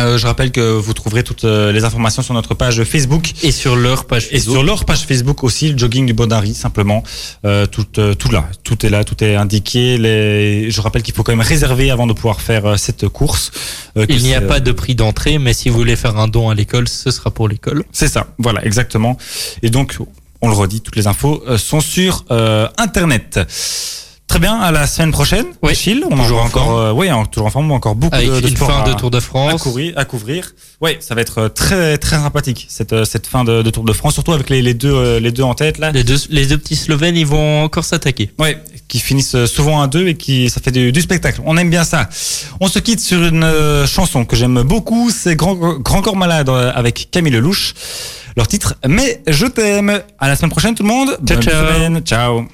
Euh, je rappelle que vous trouverez toutes euh, les informations sur notre page Facebook Et sur leur page et Facebook. sur leur page Facebook aussi, le jogging du Baudinry, simplement. Euh, tout, euh, tout là, tout est là, tout est indiqué. Les... Je rappelle qu'il faut quand même réserver avant de pouvoir faire euh, cette course. Euh, Il n'y a pas de prix d'entrée, mais si vous voulez faire un don à l'école, ce sera pour l'école. C'est ça, voilà, exactement. Et donc, on le redit, toutes les infos sont sur euh, Internet. Très bien, à la semaine prochaine. Oui, Achille, on toujours aura en encore, euh, oui, toujours en forme, encore beaucoup Avec de, de une sport fin à- de Tour de à France. couvrir. À couvrir. Ouais, ça va être euh, très très sympathique cette euh, cette fin de, de Tour de France, surtout avec les, les deux euh, les deux en tête là. Les deux, les deux petits Slovènes, ils vont encore s'attaquer. Ouais, qui finissent souvent à deux et qui ça fait du, du spectacle. On aime bien ça. On se quitte sur une euh, chanson que j'aime beaucoup, c'est Grand Grand Corps Malade avec Camille Lelouch. Leur titre Mais je t'aime. À la semaine prochaine tout le monde. Ciao, Bonne ciao. semaine. Ciao.